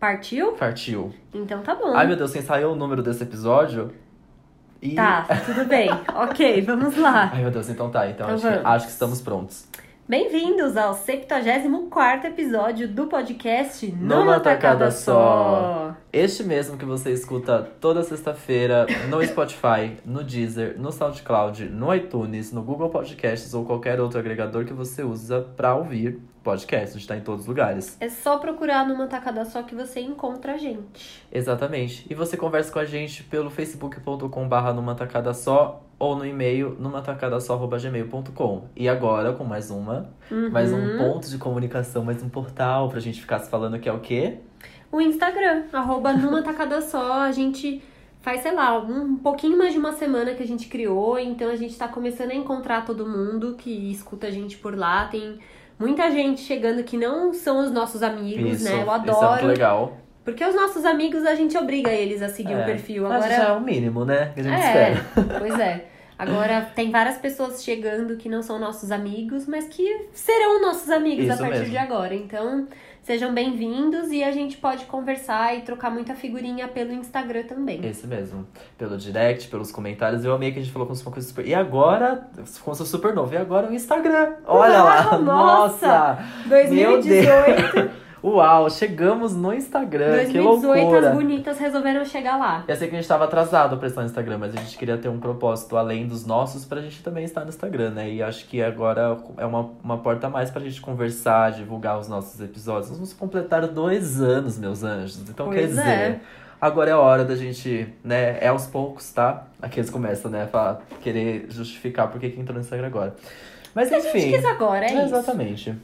Partiu? Partiu. Então tá bom. Ai, meu Deus, você ensaiou o número desse episódio? E... Tá, tudo bem. ok, vamos lá. Ai, meu Deus, então tá. Então, Então acho, que, acho que estamos prontos. Bem-vindos ao 74 episódio do podcast Numa Numa Tacada Tacada Só. Este mesmo que você escuta toda sexta-feira no Spotify, no Deezer, no SoundCloud, no iTunes, no Google Podcasts ou qualquer outro agregador que você usa pra ouvir podcast. A gente tá em todos os lugares. É só procurar numa tacada só que você encontra a gente. Exatamente. E você conversa com a gente pelo facebook.com/barra numa tacada só ou no e-mail numatacadasó@gmail.com. E agora com mais uma, mais um Uhum. ponto de comunicação, mais um portal pra gente ficar se falando que é o quê? O Instagram, arroba numa tacada só, a gente faz, sei lá, um pouquinho mais de uma semana que a gente criou, então a gente tá começando a encontrar todo mundo que escuta a gente por lá. Tem muita gente chegando que não são os nossos amigos, Isso, né? Eu isso é muito adoro. legal. Porque os nossos amigos a gente obriga eles a seguir É. o perfil. Mas Agora. já é o mínimo, né? Que a gente É, espera. pois é. Agora, tem várias pessoas chegando que não são nossos amigos, mas que serão nossos amigos a Isso partir mesmo. de agora. Então, sejam bem-vindos e a gente pode conversar e trocar muita figurinha pelo Instagram também. Esse mesmo. Pelo direct, pelos comentários. Eu amei que a gente falou com uma coisa super. E agora, como sou super novo, e agora o Instagram. Olha lá! Nossa! Nossa! Meu 2018, Uau, chegamos no Instagram. que 2018 loucura! as bonitas resolveram chegar lá. Eu sei que a gente tava atrasado pra estar no Instagram, mas a gente queria ter um propósito além dos nossos pra gente também estar no Instagram, né? E acho que agora é uma, uma porta a mais pra gente conversar, divulgar os nossos episódios. Nós vamos completar dois anos, meus anjos. Então Pois quer dizer. é. Agora é a hora da gente, né? É aos poucos, tá? Aqui eles começam, né? A querer justificar por que que entrou no Instagram agora. Mas A gente enfim. quis agora, é isso. Exatamente.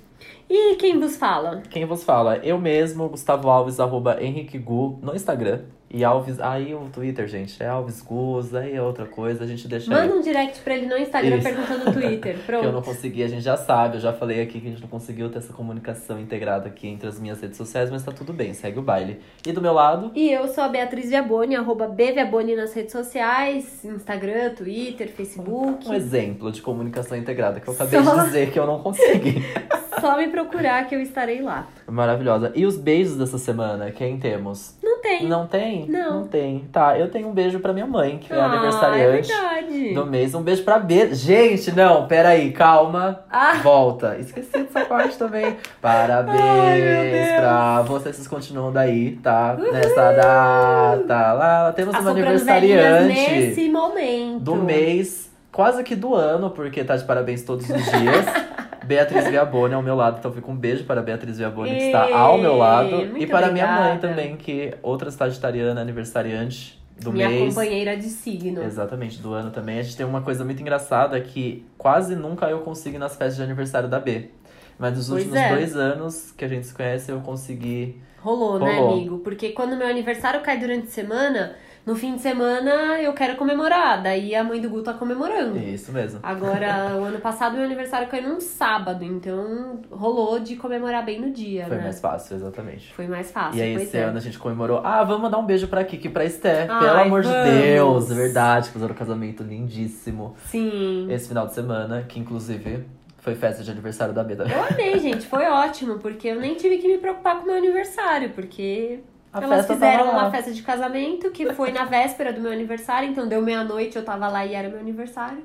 E quem vos fala? Quem vos fala? Eu mesmo, Gustavo Alves, arroba Henrique Gu, no Instagram. E Alves, aí o Twitter, gente, é Alves Gus, aí é outra coisa, a gente deixa aí. Manda um direct pra ele no Instagram Isso. perguntando no Twitter. Que eu não Pronto. consegui, a gente já sabe, eu já falei aqui que a gente não conseguiu ter essa comunicação integrada aqui entre as minhas redes sociais, mas tá tudo bem, segue o baile. E do meu lado, E eu sou a Beatriz Viaboni, arroba Bviaboni nas redes sociais, Instagram, Twitter, Facebook. um exemplo de comunicação integrada que eu acabei Só- de dizer que eu não consegui. Só me procurar que eu estarei lá. Maravilhosa. E os beijos dessa semana, quem temos? Não tem. Não tem? Não. Não tem. Tá, eu tenho um beijo pra minha mãe, que é ah, aniversariante. É verdade. do mês. Um beijo pra B. Gente, não, peraí, calma. Ah. Volta. Esqueci dessa parte também. Parabéns Ai, pra vocês. Vocês continuam daí, tá? Nessa data. Lá temos uma velhinhas aniversariante nesse momento. do mês, quase que do ano, porque tá de parabéns todos os dias. Beatriz Viaboni ao meu lado, então fica um beijo para a Beatriz Viaboni, que está ao meu lado. E para minha mãe obrigada. também, que outra sagitariana aniversariante do Minha mês. companheira de signo. Exatamente, do ano também. A gente tem uma coisa muito engraçada que quase nunca eu consigo ir nas festas de aniversário da B. Mas nos Pois últimos é. dois anos que a gente se conhece, eu consegui. Rolou, né, Rolou. amigo? Porque quando meu aniversário cai durante a semana, no fim de semana eu quero comemorar. Daí a mãe do Gu tá comemorando. Isso mesmo. Agora, o ano passado meu aniversário caiu num sábado, então rolou de comemorar bem no dia, Foi né? mais fácil, exatamente. Foi mais fácil, E aí, esse é. ano a gente comemorou. Ah, vamos mandar um beijo pra Kiki e pra Esté. Pelo amor de vamos. Deus, é verdade. Fizeram um casamento lindíssimo Sim. esse final de semana, que inclusive foi festa de aniversário da B. também. Eu amei, gente. Foi ótimo, porque eu nem tive que me preocupar com o meu aniversário, porque A elas festa fizeram uma festa de casamento que foi na véspera do meu aniversário, então deu meia-noite, eu tava lá e era meu aniversário.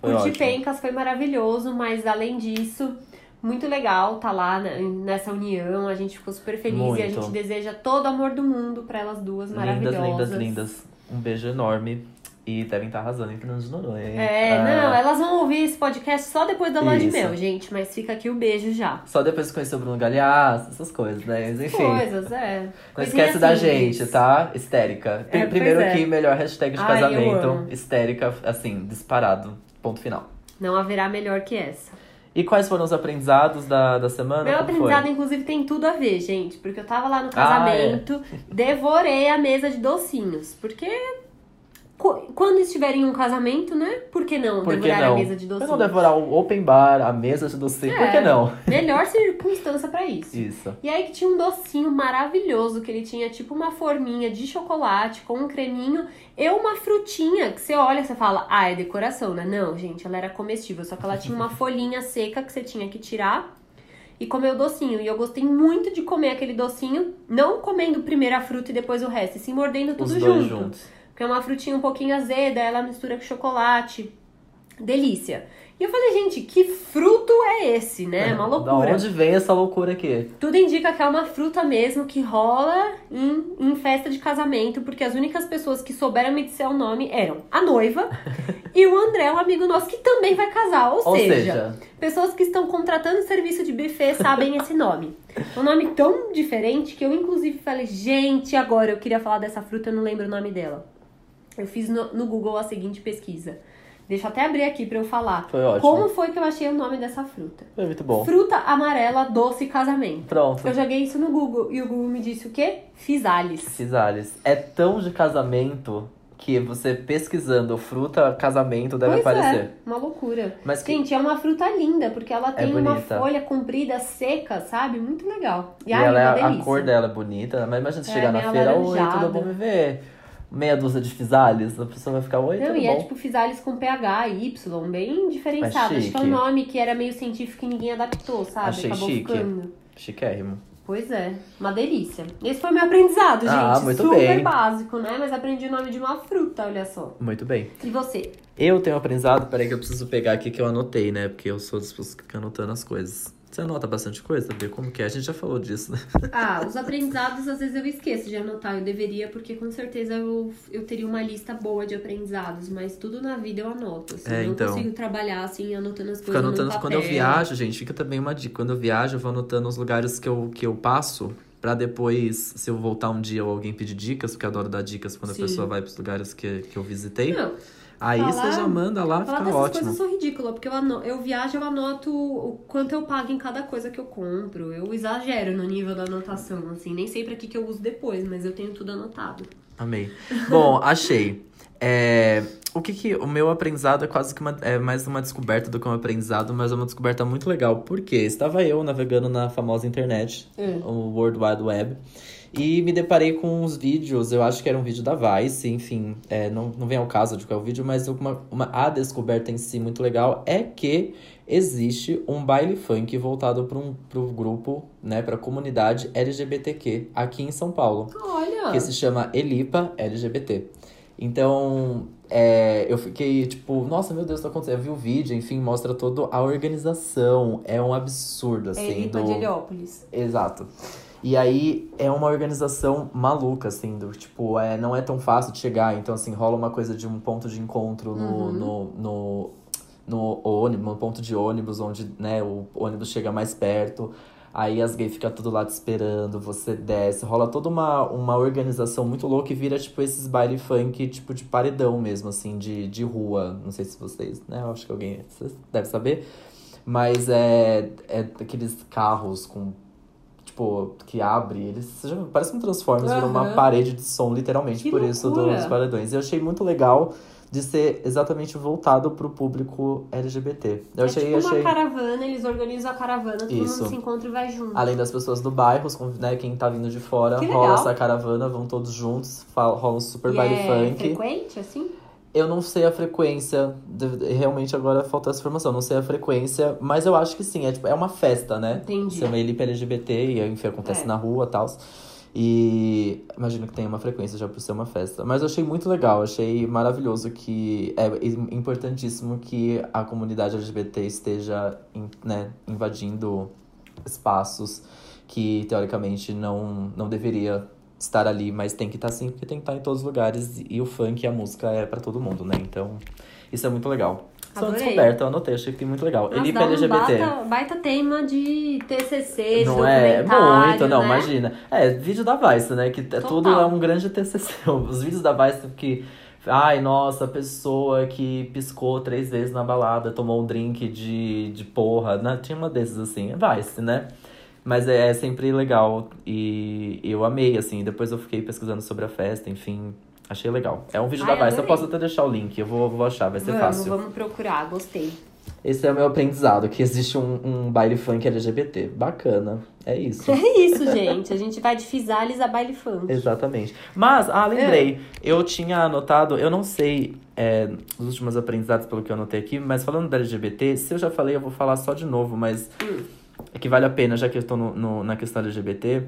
Curti pencas, foi maravilhoso, mas além disso, muito legal tá lá nessa união. A gente ficou super feliz e a Muito. gente deseja todo o amor do mundo pra elas duas Lindas, maravilhosas. lindas, lindas. Um beijo enorme. E devem estar arrasando em Fernando de Noronha, hein? É, Ah. não, elas vão ouvir esse podcast só depois da lua de mel, gente, mas fica aqui o beijo já. Só depois que conheceu o Bruno Galhaço, essas coisas, né? Mas enfim. Coisas, é. Não Coisinha esquece da simples. gente, tá? Histérica. É, Primeiro é. aqui, melhor hashtag de Ai, casamento. Histérica, assim, disparado. Ponto final. Não haverá melhor que essa. E quais foram os aprendizados da, da semana? Meu Como aprendizado, foi? inclusive, tem tudo a ver, gente. Porque eu tava lá no Ah, casamento, devorei a mesa de docinhos. Porque quando estiver em um casamento, né? Por que não Por que devorar não? a mesa de Por que docinhos? não devorar o open bar, a mesa de docinho? Por É. que não? Melhor circunstância pra isso. Isso. E aí que tinha um docinho maravilhoso, que ele tinha tipo uma forminha de chocolate com um creminho e uma frutinha que você olha e você fala, ah, é decoração, né? Não, gente, ela era comestível, só que ela tinha uma folhinha seca que você tinha que tirar. e comer o docinho. E eu gostei muito de comer aquele docinho, não comendo primeiro a fruta e depois o resto, e sim mordendo tudo Os dois junto. juntos. Porque é uma frutinha um pouquinho azeda, ela mistura com chocolate. Delícia. E eu falei, gente, que fruto é esse, né? É uma Da loucura. onde vem essa loucura aqui? Tudo indica que é uma fruta mesmo que rola em, em festa de casamento, porque as únicas pessoas que souberam me dizer o nome eram a noiva e o André, um amigo nosso que também vai casar. Ou, Ou seja, seja, pessoas que estão contratando serviço de buffet sabem esse nome. É um nome tão diferente que eu, inclusive, falei, gente, agora eu queria falar dessa fruta, eu não lembro o nome dela. Eu fiz no, no Google a seguinte pesquisa. Deixa eu até abrir aqui pra eu falar. Foi ótimo. Como foi que eu achei o nome dessa fruta? foi muito bom. Fruta amarela doce casamento. Pronto. Eu joguei isso no Google e o Google me disse o quê? Fisales. Cisales. É tão de casamento que você pesquisando fruta casamento deve pois aparecer. é, uma loucura. Mas que- Gente, é uma fruta linda, porque ela tem uma bonita. folha comprida, seca, sabe? Muito legal. E, E ai, ela uma é, a cor dela é bonita, mas imagina você É, chegar na meio feira, oi, alaranjada. tudo bom me ver? Meia dúzia de fisales, a pessoa vai ficar, oi, Não, e bom? é tipo Fisales com PH, Y, bem diferenciado. Acho que é um nome que era meio científico e ninguém adaptou, sabe? Achei Acabou chique. ficando. Chiquérrimo. Pois é, uma delícia. Esse foi meu aprendizado, gente. Ah, muito Super bem. básico, né? Mas aprendi o nome de uma fruta, olha só. Muito bem. E você? Eu tenho aprendizado, peraí que eu preciso pegar aqui que eu anotei, né? Porque eu sou das pessoas que ficam anotando as coisas. Você anota bastante coisa, ver como que é? A gente já falou disso, né? Ah, os aprendizados às vezes eu esqueço de anotar. Eu deveria, porque com certeza eu, eu teria uma lista boa de aprendizados, mas tudo na vida eu anoto. Assim, É, eu não então. consigo trabalhar assim, anotando as coisas. anotando no quando eu papel. viajo, gente, fica também uma dica. Quando eu viajo, eu vou anotando os lugares que eu, que eu passo. Pra depois, se eu voltar um dia ou alguém pedir dicas, porque eu adoro dar dicas quando Sim. a pessoa vai pros lugares que, que eu visitei. Não, Aí falar- você já manda lá, falar fica dessas ótimo. coisas eu sou ridícula, porque eu, ano- eu viajo, eu anoto o quanto eu pago em cada coisa que eu compro. Eu exagero no nível da anotação, assim. Nem sei pra que, que eu uso depois, mas eu tenho tudo anotado. Amei. Bom, achei. É, o que que. O meu aprendizado é quase que uma, é mais uma descoberta do que um aprendizado, mas é uma descoberta muito legal. Porque estava eu navegando na famosa internet, É. o World Wide Web, e me deparei com uns vídeos. Eu acho que era um vídeo da Vice, enfim, é, não, não vem ao caso de qual é o vídeo, mas uma, uma, a descoberta em si muito legal é que existe um baile funk voltado para um pro grupo, né, para a comunidade LGBTQ aqui em São Paulo Olha! que se chama Elipa LGBT. Então, é, eu fiquei tipo, nossa, meu Deus, tá acontecendo. Eu vi o vídeo, enfim, mostra toda a organização. É um absurdo, É assim. Elipa do... de Heliópolis. Exato. E aí é uma organização maluca, assim, do tipo, é, não é tão fácil de chegar. Então, assim, rola uma coisa de um ponto de encontro no, Uhum. no, no, no ônibus, no ponto de ônibus, onde né, o ônibus chega mais perto. Aí as gays ficam tudo lá te esperando, você desce, rola toda uma, uma organização muito louca e vira, tipo, esses baile funk, tipo, de paredão mesmo, assim, de, de rua. Não sei se vocês, né? Eu acho que alguém devem saber. Mas é, é aqueles carros com tipo, que abre, eles parece um Transformers, vira uma parede de som, literalmente, Que por isso loucura. dos paredões. E eu achei muito legal de ser exatamente voltado pro público LGBT. Eu é achei, tipo achei. uma caravana, eles organizam a caravana, todo Isso. mundo se encontra e vai junto. Além das pessoas do bairro, né, quem tá vindo de fora, rola essa caravana, vão todos juntos, rola um super e baile é funk. frequente, assim? Eu não sei a frequência, realmente agora falta essa informação, não sei a frequência, mas eu acho que sim, é, tipo, é uma festa, né? Entendi. Chama Elipa LGBT e enfim, acontece É. na rua e tal. E imagino que tem uma frequência já por ser uma festa. Mas eu achei muito legal, achei maravilhoso que é im- importantíssimo que a comunidade LGBT esteja né, invadindo espaços que teoricamente não, não deveria estar ali, mas tem que estar sim, porque tem que estar em todos os lugares e o funk e a música é pra todo mundo, né? Então, isso é muito legal. Uma Adorei. descoberta, eu anotei, achei que muito legal. Nossa, Elipa dá um LGBT. baita, baita tema de TCC, Não é muito, não, né? imagina. É, vídeo da Vice, né? Que é Total. tudo é um grande TCC. Os vídeos da Vice que. Ai, nossa, a pessoa que piscou três vezes na balada, tomou um drink de, de porra. Né? Tinha uma desses assim, é Vice, né? Mas é, é sempre legal e eu amei, assim. Depois eu fiquei pesquisando sobre a festa, enfim. Achei legal. É um vídeo Ai, da Vice, eu adorei. posso até deixar o link, eu vou, vou achar, vai ser vamos, fácil. vamos procurar, gostei. Esse é o meu aprendizado, que existe um, um baile funk LGBT. Bacana. É isso. É isso, gente. A gente vai de Fisales a baile funk. Exatamente. Mas, ah, lembrei. É. Eu tinha anotado, eu não sei é, os últimos aprendizados pelo que eu anotei aqui, mas falando da LGBT, se eu já falei, eu vou falar só de novo, mas Hum. É que vale a pena, já que eu estou no, no, na questão LGBT,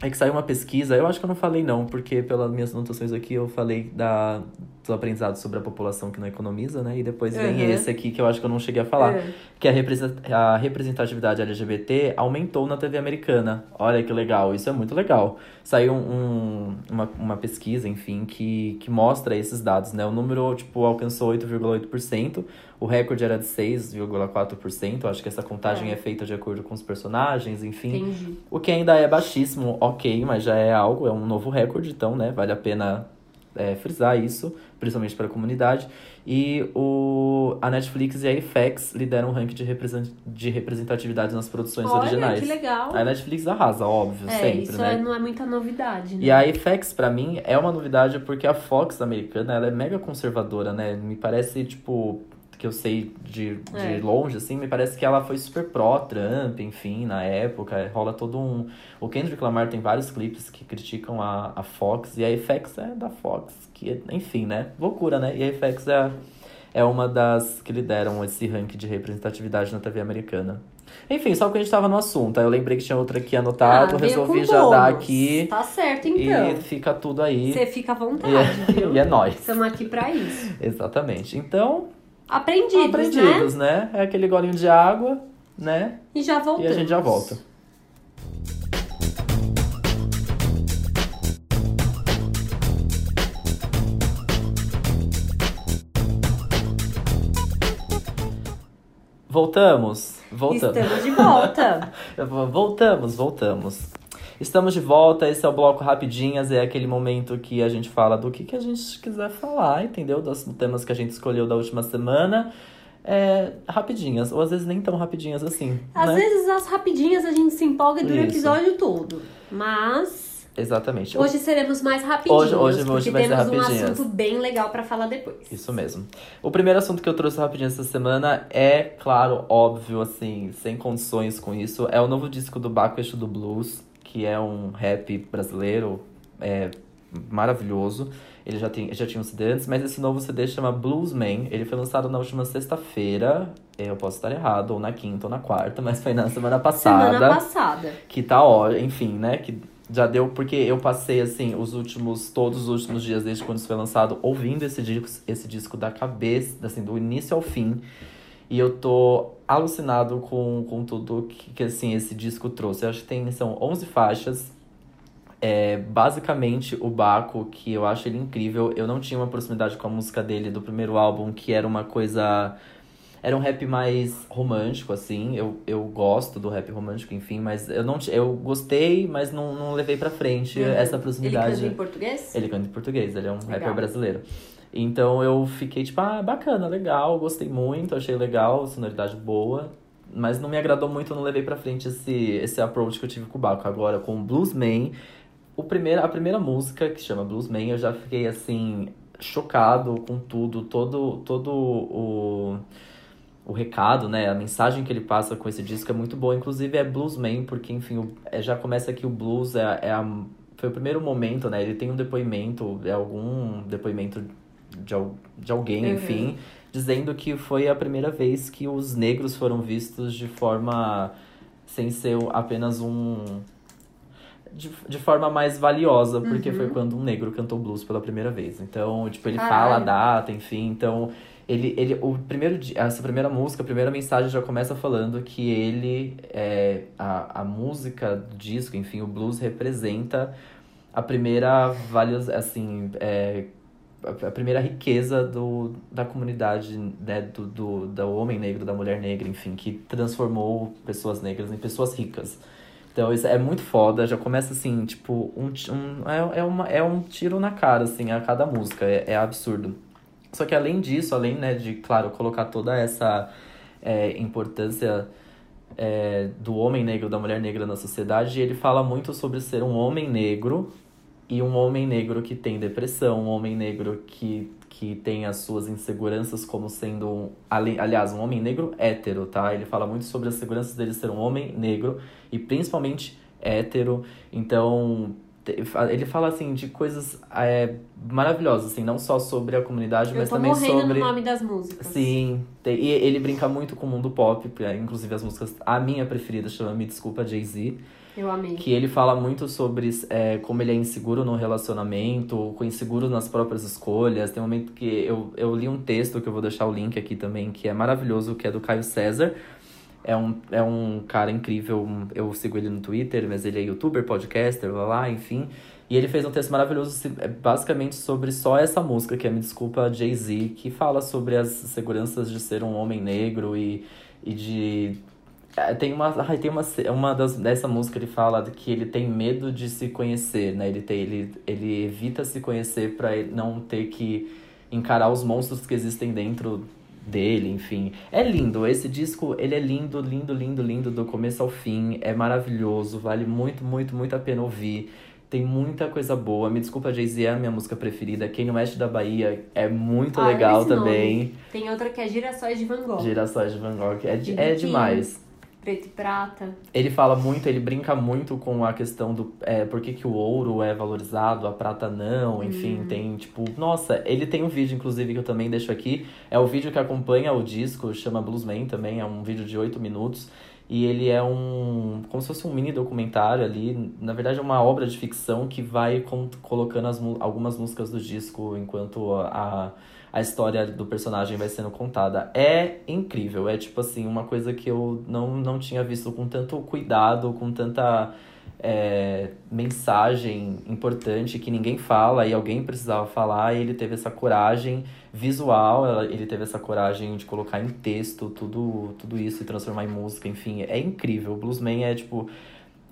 é que saiu uma pesquisa, eu acho que eu não falei não, porque pelas minhas anotações aqui eu falei da, do aprendizado sobre a população que não economiza, né? E depois vem Uhum. esse aqui que eu acho que eu não cheguei a falar, É. que a, represent- a representatividade LGBT aumentou na TV americana. Olha que legal, isso é muito legal. Saiu um, uma, uma pesquisa, enfim, que, que mostra esses dados, né? O número, tipo, alcançou 8,8%, o recorde era de 6,4%, acho que essa contagem É. é feita de acordo com os personagens, enfim. Entendi. O que ainda é baixíssimo, ok, mas já é algo, é um novo recorde, então, né, vale a pena é, frisar isso, principalmente para a comunidade. E o, a Netflix e a FX lideram o ranking de, represent, de representatividade nas produções Olha, originais. que legal. A Netflix arrasa, óbvio, É, sempre, isso né? é- não é muita novidade, né? E a FX, pra mim, é uma novidade porque a Fox americana, ela é mega conservadora, né? Me parece, tipo, que eu sei de, de É. longe, assim, me parece que ela foi super pró-Trump, enfim, na época. Rola todo um... O Kendrick Lamar tem vários clipes que criticam a, a Fox, e a FX é da Fox, que, enfim, né? Loucura, né? E a FX é, é uma das que lideram esse ranking de representatividade na TV americana. Enfim, só que a gente tava no assunto. Aí eu lembrei que tinha outra aqui anotado, Ah, resolvi já dar bônus. aqui. Tá certo, E então. fica tudo aí. Você fica à vontade, E é, viu? e é nóis. Estamos aqui pra isso. Exatamente. Então, Aprendidos, né? aprendidos, né? É aquele golinho de água, né? E já E voltamos. a gente já volta. Voltamos. Voltamos. Estamos de volta. Voltamos, voltamos. Estamos de volta, esse é o bloco Rapidinhas, é aquele momento que a gente fala do que, que a gente quiser falar, entendeu? Dos temas que a gente escolheu da última semana. É, rapidinhas, ou às vezes nem tão rapidinhas assim. Às né? vezes as rapidinhas a gente se empolga durante o Isso. episódio todo. Mas Exatamente. hoje seremos mais rapidinhos. Hoje- hoje- hoje vai ser temos um rapidinhas. assunto bem legal pra falar depois. Isso mesmo. O primeiro assunto que eu trouxe rapidinho essa semana é, claro, óbvio, assim, sem condições com isso, é o novo disco do Baco Eixo do Blues, que é um rap brasileiro é, maravilhoso. Ele já, tem, já tinha um CD antes, mas esse novo CD chama Bluesman. Ele foi lançado na última sexta-feira. Eu posso estar errado, ou na quinta ou na quarta, mas foi na semana passada Semana passada. que tá ó, enfim, né? Que já deu, porque eu passei, assim, os últimos, todos os últimos dias desde quando isso foi lançado, ouvindo esse disco, esse disco da cabeça, assim, do início ao fim. E eu tô alucinado com, com tudo que, que, assim, esse disco trouxe. Eu acho que tem, são 11 faixas. É, basicamente, o Baco, que eu acho ele incrível. Eu não tinha uma proximidade com a música dele do primeiro álbum, que era uma coisa... Era um rap mais romântico, assim. Eu, eu gosto do rap romântico, enfim, mas eu não eu gostei, mas não, não levei pra frente Uhum. essa Ele proximidade. canta em português? Ele canta em português, ele é um Legal. rapper brasileiro. Então eu fiquei tipo, ah, bacana, legal, gostei muito, achei legal, sonoridade boa. Mas não me agradou muito, não levei pra frente esse, esse approach que eu tive com o Baco. Agora, com o Bluesman, o primeiro, a primeira música, que chama Bluesman, eu já fiquei assim, chocado com tudo, todo, todo o, o recado, né? A mensagem que ele passa com esse disco é muito boa. Inclusive é Bluesman, porque, enfim, o- é, já começa que o blues é, é a, foi o primeiro momento, né? Ele tem um depoimento, é algum depoimento de, de alguém, Uhum. enfim, dizendo que foi a primeira vez que os negros foram vistos de forma. sem ser apenas um. De, de forma mais valiosa, porque Uhum. foi quando um negro cantou blues pela primeira vez. Então, tipo, ele Caralho. fala a data, enfim. Então, ele, ele, o primeiro, essa primeira música, a primeira mensagem já começa falando que ele, é, a, a música do disco, enfim, o blues representa a primeira valios, assim, é, a primeira riqueza do, da comunidade, né, do, do, do homem negro, da mulher negra, enfim, que transformou pessoas negras em pessoas ricas. Então isso é muito foda, já começa assim, tipo, um, um, é, é, uma, é um tiro na cara, assim, a cada música, é, é absurdo. Só que além disso, além, né, de, claro, colocar toda essa é, importância é, do homem negro, da mulher negra na sociedade, ele fala muito sobre ser um homem negro e um homem negro que tem depressão, um homem negro que, que tem as suas inseguranças como sendo, um, ali- aliás, um homem negro hétero, tá? Ele fala muito sobre as seguranças dele ser um homem negro e principalmente hétero. Então, ele fala assim de coisas é, maravilhosas, assim, não só sobre a comunidade, Eu mas também morrendo sobre. no nome das músicas. Sim, tem- e ele brinca muito com o mundo pop, é, inclusive as músicas. A minha preferida chama Me Desculpa Jay-Z, Eu amei. que ele fala muito sobre é, como ele é inseguro no relacionamento, inseguro nas próprias escolhas. Tem um momento que eu, eu li um texto que eu vou deixar o link aqui também, que é maravilhoso, que é do Caio César. É um, é um cara incrível, eu sigo ele no Twitter, mas ele é youtuber, podcaster, lá, lá, enfim. E ele fez um texto maravilhoso, é, basicamente sobre só essa música, que é Me Desculpa Jay-Z, que fala sobre as seguranças de ser um homem negro e, e de. É, Tem uma, ai, tem uma, uma das, dessa música ele fala que ele tem medo de se conhecer, né? Ele, tem, ele, ele evita se conhecer pra ele não ter que encarar os monstros que existem dentro dele, enfim. É lindo, esse disco, ele é lindo, lindo, lindo, lindo do começo ao fim, é maravilhoso, vale muito, muito, muito a pena ouvir. Tem muita coisa boa. Me desculpa, Jay-Z é a minha música preferida. Quem no Oeste da Bahia é muito Ah, legal também. nome. Tem outra que é Girassóis de Van Gogh. Girassóis de Van Gogh. É, de- é demais. Preto e prata. Ele fala muito, ele brinca muito com a questão do é, por que, que o ouro é valorizado, a prata não, enfim, Uhum. tem tipo. Nossa, ele tem um vídeo, inclusive, que eu também deixo aqui. É o vídeo que acompanha o disco, chama Bluesman também, é um vídeo de 8 minutos. E ele é um. como se fosse um mini documentário ali. Na verdade, é uma obra de ficção que vai colocando as, algumas músicas do disco enquanto a, a história do personagem vai sendo contada. É incrível, é tipo assim, uma coisa que eu não, não tinha visto com tanto cuidado, com tanta é, mensagem importante que ninguém fala e alguém precisava falar, e ele teve essa coragem visual, ele teve essa coragem de colocar em texto tudo, tudo isso e transformar em música, enfim, é incrível. Bluesman é tipo,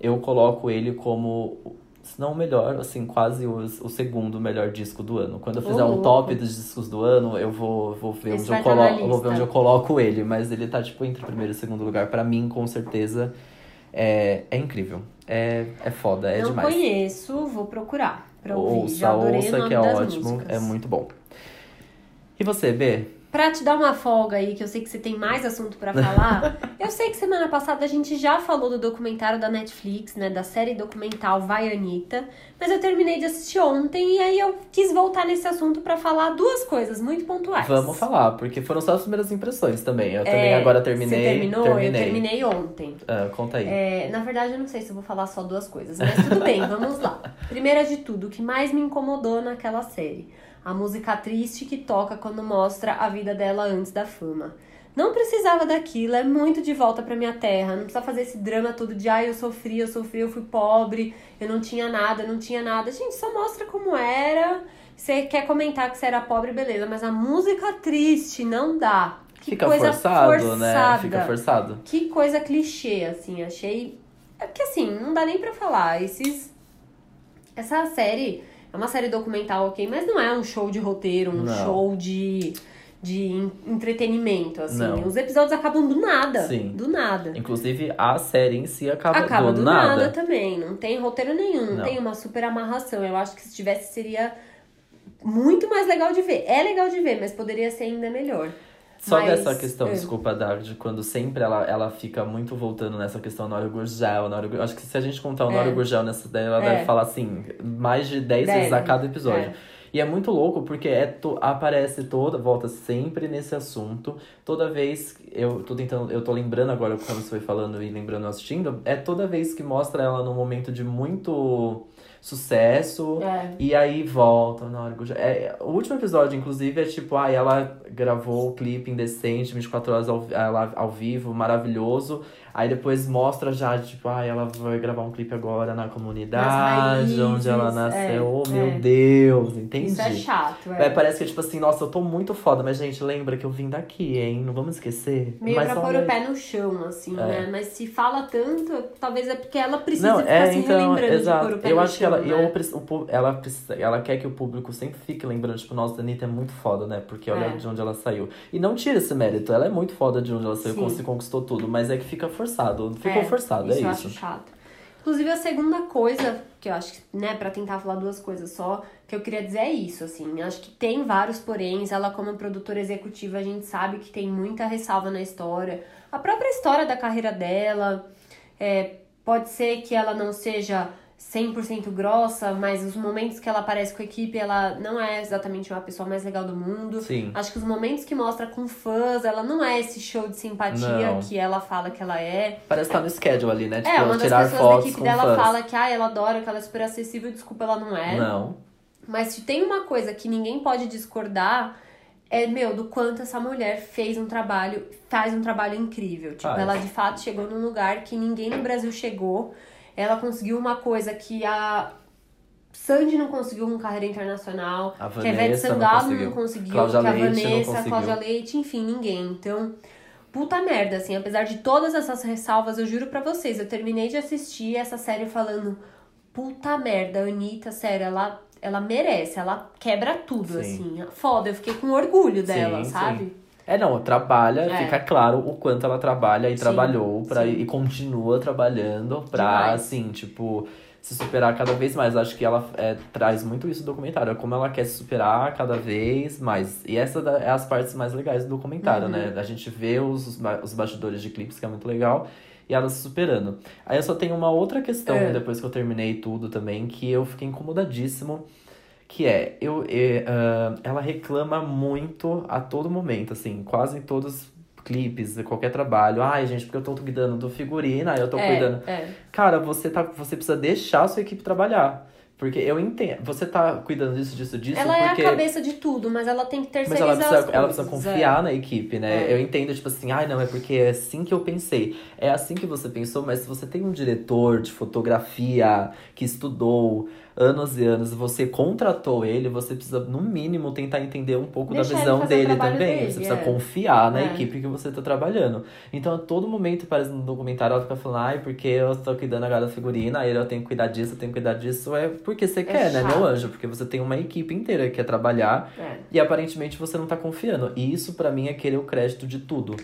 eu coloco ele como, se não o melhor, assim, quase o, o segundo melhor disco do ano. Quando eu fizer um louco. top dos discos do ano, eu vou, vou ver Esse onde eu tá coloco, eu vou ver onde eu coloco ele, mas ele tá tipo entre primeiro e segundo lugar pra mim, com certeza. É, é incrível. É, é foda, é não demais. conheço, vou procurar pra ouvir. Ouça, Já o ouça que é ótimo, músicas. é muito bom. E você, B? Pra te dar uma folga aí, que eu sei que você tem mais assunto pra falar, eu sei que semana passada a gente já falou do documentário da Netflix, né, da série documental Vai Anitta, mas eu terminei de assistir ontem e aí eu quis voltar nesse assunto pra falar duas coisas muito pontuais. Vamos falar, porque foram só as primeiras impressões também. Eu também É, agora terminei. Você terminou? terminei. Eu terminei ontem. Ah, conta aí. É, na verdade, eu não sei se eu vou falar só duas coisas, mas tudo bem, vamos lá. Primeira de tudo, o que mais me incomodou naquela série? A música triste que toca quando mostra a vida dela antes da fama. Não precisava daquilo, é muito de volta pra minha terra. Não precisa fazer esse drama todo de ai, eu sofri, eu sofri, eu fui pobre, eu não tinha nada, eu não tinha nada. Gente, só mostra como era. Você quer comentar que você era pobre, beleza, mas a música triste não dá. Que Fica coisa forçado, né? forçada. Fica forçado. Que coisa clichê, assim, achei. É porque assim, não dá nem pra falar. Esses. Essa série é uma série documental, ok, mas não é um show de roteiro, um Não. show de, de en- entretenimento, assim. Não. Os episódios acabam do nada. Sim. Do nada. Inclusive, a série em si acaba, Acaba do, do nada. nada. também. Não tem roteiro nenhum, não, Não. tem uma super amarração. Eu acho que se tivesse seria muito mais legal de ver. É legal de ver, mas poderia ser ainda melhor. Só Mas, dessa questão, é. desculpa, da, de quando sempre ela, ela fica muito voltando nessa questão Nório Gurgel, Nório Gurgel. Acho que se a gente contar o É. Gurgel nessa daí, ela É. deve falar assim, mais de 10 Deve, vezes a cada episódio. é. E é muito louco porque é to- aparece toda, volta sempre nesse assunto. Toda vez eu tô tentando, eu tô lembrando agora quando você foi falando e lembrando assistindo, é toda vez que mostra ela num momento de muito sucesso. É. E aí volta na hora. É, o último episódio, inclusive, é tipo, ah, ela gravou o clipe indecente, 24 horas ao, ela, ao vivo, maravilhoso. Aí depois mostra já, tipo, ah, ela vai gravar um clipe agora na comunidade, Nas onde ela raízes, nasceu. é, oh, meu é. Deus, entendi. Isso é chato, é. É, parece que é tipo assim, nossa, eu tô muito foda, mas gente, lembra que eu vim daqui, hein? Não vamos esquecer. Meio mas pra pôr o pé no chão, assim, É. né? Mas se fala tanto, talvez é porque ela precisa Não, ficar é, se então, relembrando exato. de pôr o pé eu no acho que chão, ela, né? eu, ela, precisa, ela quer que o público sempre fique lembrando, tipo, nossa, a Anitta é muito foda, né? Porque olha É. de onde ela saiu. E não tira esse mérito, ela é muito foda de onde ela saiu, como se conquistou tudo, mas é que fica forçado. Ficou É, forçado, isso é eu isso. acho chato. Inclusive, a segunda coisa, que eu acho que, né, pra tentar falar duas coisas só, que eu queria dizer é isso, assim. Acho que tem vários poréns. Ela, como produtora executiva, a gente sabe que tem muita ressalva na história. A própria história da carreira dela. é, pode ser que ela não seja 100% grossa, mas os momentos que ela aparece com a equipe, ela não é exatamente uma pessoa mais legal do mundo. Sim. Acho que os momentos que mostra com fãs, ela não é esse show de simpatia Não. que ela fala que ela é. Parece que tá no schedule ali, né? Tipo, é, uma das tirar pessoas da equipe dela fãs. fala que ah, ela adora, que ela é super acessível, desculpa, ela não é. Não. Mas se tem uma coisa que ninguém pode discordar, é, meu, do quanto essa mulher fez um trabalho, faz um trabalho incrível. Tipo, ela de fato chegou num lugar que ninguém no Brasil chegou. Ela conseguiu uma coisa que a Sandy não conseguiu com carreira internacional, A que a Ivete Vanessa não Sangalo conseguiu. não conseguiu, Cláudia que a Leite Vanessa, a. Cláudia Leite, enfim, ninguém. Então, puta merda, assim, apesar de todas essas ressalvas, eu juro pra vocês, eu terminei de assistir essa série falando, puta merda, a Anitta, sério, ela, ela merece, ela quebra tudo, Sim. assim. Foda, eu fiquei com orgulho dela, Sim, sabe? sim. É, não, trabalha, É. fica claro o quanto ela trabalha e Sim, trabalhou pra, sim. e continua trabalhando pra, Demais. assim, tipo, se superar cada vez mais. Acho que ela é, traz muito isso no documentário, é como ela quer se superar cada vez mais. E essa é as partes mais legais do documentário, Uhum. né? A gente vê os, os bastidores de clipes, que é muito legal. E ela se superando. Aí eu só tenho uma outra questão, É. depois que eu terminei tudo também, que eu fiquei incomodadíssimo que é, eu, é, ah, ela reclama muito a todo momento, assim, quase em todos os clipes, qualquer trabalho. Ai, gente, porque eu tô cuidando do figurino, eu tô é, cuidando. é. Cara, você, tá, você precisa deixar a sua equipe trabalhar. Porque eu entendo. Você tá cuidando disso, disso, disso, Ela porque. é a cabeça de tudo, mas ela tem que Mas terceirizar ela precisa, ela precisa é. confiar na equipe, né? É. Eu entendo, tipo assim, ai não, é porque é assim que eu pensei. É assim que você pensou, mas se você tem um diretor de fotografia que estudou anos e anos, você contratou ele, você precisa, no mínimo, tentar entender um pouco Deixa da visão dele também. dele, você precisa é. confiar na É. equipe que você tá trabalhando. Então, a todo momento, parece no documentário, ela fica falando, ai, porque eu tô cuidando agora da figurina, aí eu tenho que cuidar disso, eu tenho que cuidar disso. É porque você quer, né, chato. meu anjo? Porque você tem uma equipe inteira que quer trabalhar. É. E aparentemente você não tá confiando. E isso pra mim é querer o crédito de tudo.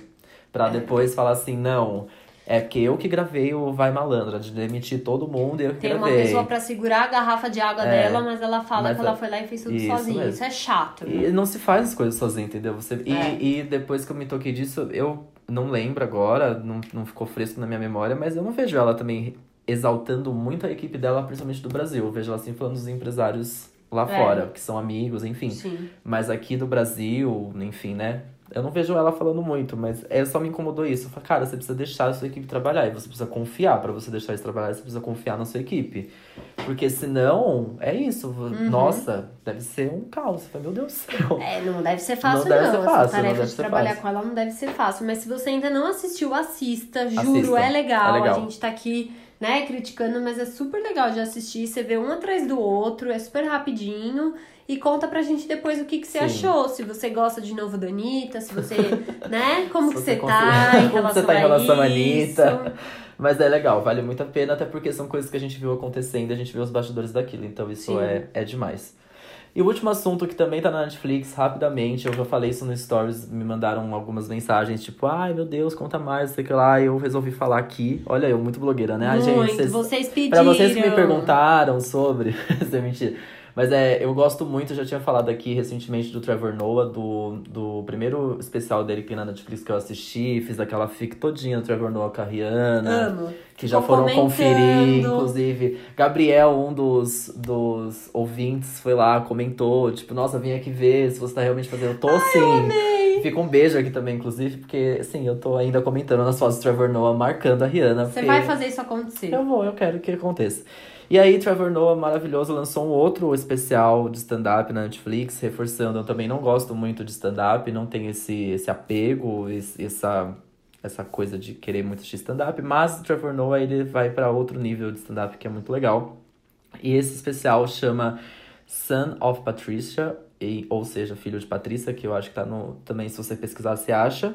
Pra É. depois falar assim, não, é porque eu que gravei o Vai Malandra, de demitir todo mundo e eu que Tem uma gravei. pessoa pra segurar a garrafa de água É, dela, mas ela fala mas que ela é- foi lá e fez tudo isso sozinha. mesmo. Isso é chato. né? E não se faz as coisas sozinho, entendeu? Você... E, É. e depois que eu me toquei disso, eu não lembro agora, não, não ficou fresco na minha memória, mas eu não vejo ela também exaltando muito a equipe dela, principalmente do Brasil. Eu vejo ela assim falando dos empresários lá É. fora, que são amigos, enfim. Sim. Mas aqui do Brasil, enfim, né? Eu não vejo ela falando muito, mas é só me incomodou isso. Eu falei, cara, você precisa deixar a sua equipe trabalhar. E você precisa confiar. Pra você deixar eles trabalhar, você precisa confiar na sua equipe. Porque senão, é isso. Uhum. Nossa, deve ser um caos. Fala, meu Deus do céu. É, não deve ser fácil, Não deve ser Essa fácil, não tarefa de trabalhar fácil. com ela não deve ser fácil. Mas se você ainda não assistiu, assista. Juro, Assista. é legal. É legal. A gente tá aqui, né, criticando, mas é super legal de assistir. Você vê um atrás do outro, é super rapidinho. E conta pra gente depois o que, que você Sim. achou. Se você gosta de novo da Anitta, se você, né, como Se que você tá em como relação você tá em a relação à isso. Anitta. Mas é legal, vale muito a pena, até porque são coisas que a gente viu acontecendo, a gente viu os bastidores daquilo, então isso Sim. é, é demais. E o último assunto que também tá na Netflix, rapidamente, eu já falei isso no Stories, me mandaram algumas mensagens, tipo, ai meu Deus, conta mais, sei que lá, e eu resolvi falar aqui. Olha, eu muito blogueira, né? Ai, Muito, vocês- vocês pediram. Pra vocês que me perguntaram sobre. Isso é mentira. Mas é, eu gosto muito, eu já tinha falado aqui recentemente do Trevor Noah, do, do primeiro especial dele que na Netflix que eu assisti, fiz aquela fic todinha do Trevor Noah com a Rihanna. Amo. Que já foram conferir, inclusive. Gabriel, um dos, dos ouvintes, foi lá, comentou, tipo, nossa, vim aqui ver se você tá realmente fazendo. Eu tô sim. Fica um beijo aqui também, inclusive, porque, sim, eu tô ainda comentando nas fotos do Trevor Noah, marcando a Rihanna. Você vai fazer isso acontecer. eu vou, eu quero que aconteça. E aí, Trevor Noah, maravilhoso, lançou um outro especial de stand-up na Netflix, reforçando. Eu também não gosto muito de stand-up, não tenho esse, esse apego, esse- essa, essa coisa de querer muito assistir stand-up. Mas Trevor Noah, ele vai para outro nível de stand-up que é muito legal. E esse especial chama Son of Patricia, e, ou seja, filho de Patrícia, que eu acho que tá no. Também, se você pesquisar, você acha.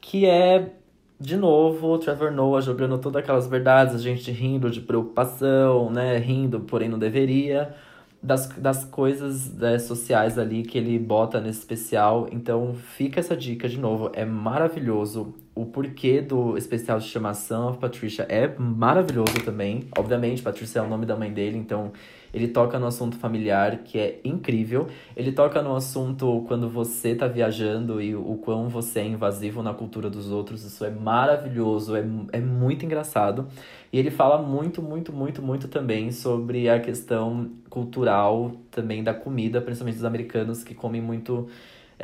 Que é, de novo, Trevor Noah jogando todas aquelas verdades, a gente rindo de preocupação, né? Rindo, porém não deveria. Das, das coisas né, sociais ali que ele bota nesse especial. Então, fica essa dica de novo. É maravilhoso. o porquê do especial de chamação Patricia é maravilhoso também. Obviamente, Patricia é o nome da mãe dele, então ele toca no assunto familiar, que é incrível. Ele toca no assunto quando você tá viajando e o quão você é invasivo na cultura dos outros. Isso é maravilhoso, é, é muito engraçado. E ele fala muito, muito, muito, muito também sobre a questão cultural também da comida, principalmente dos americanos que comem muito.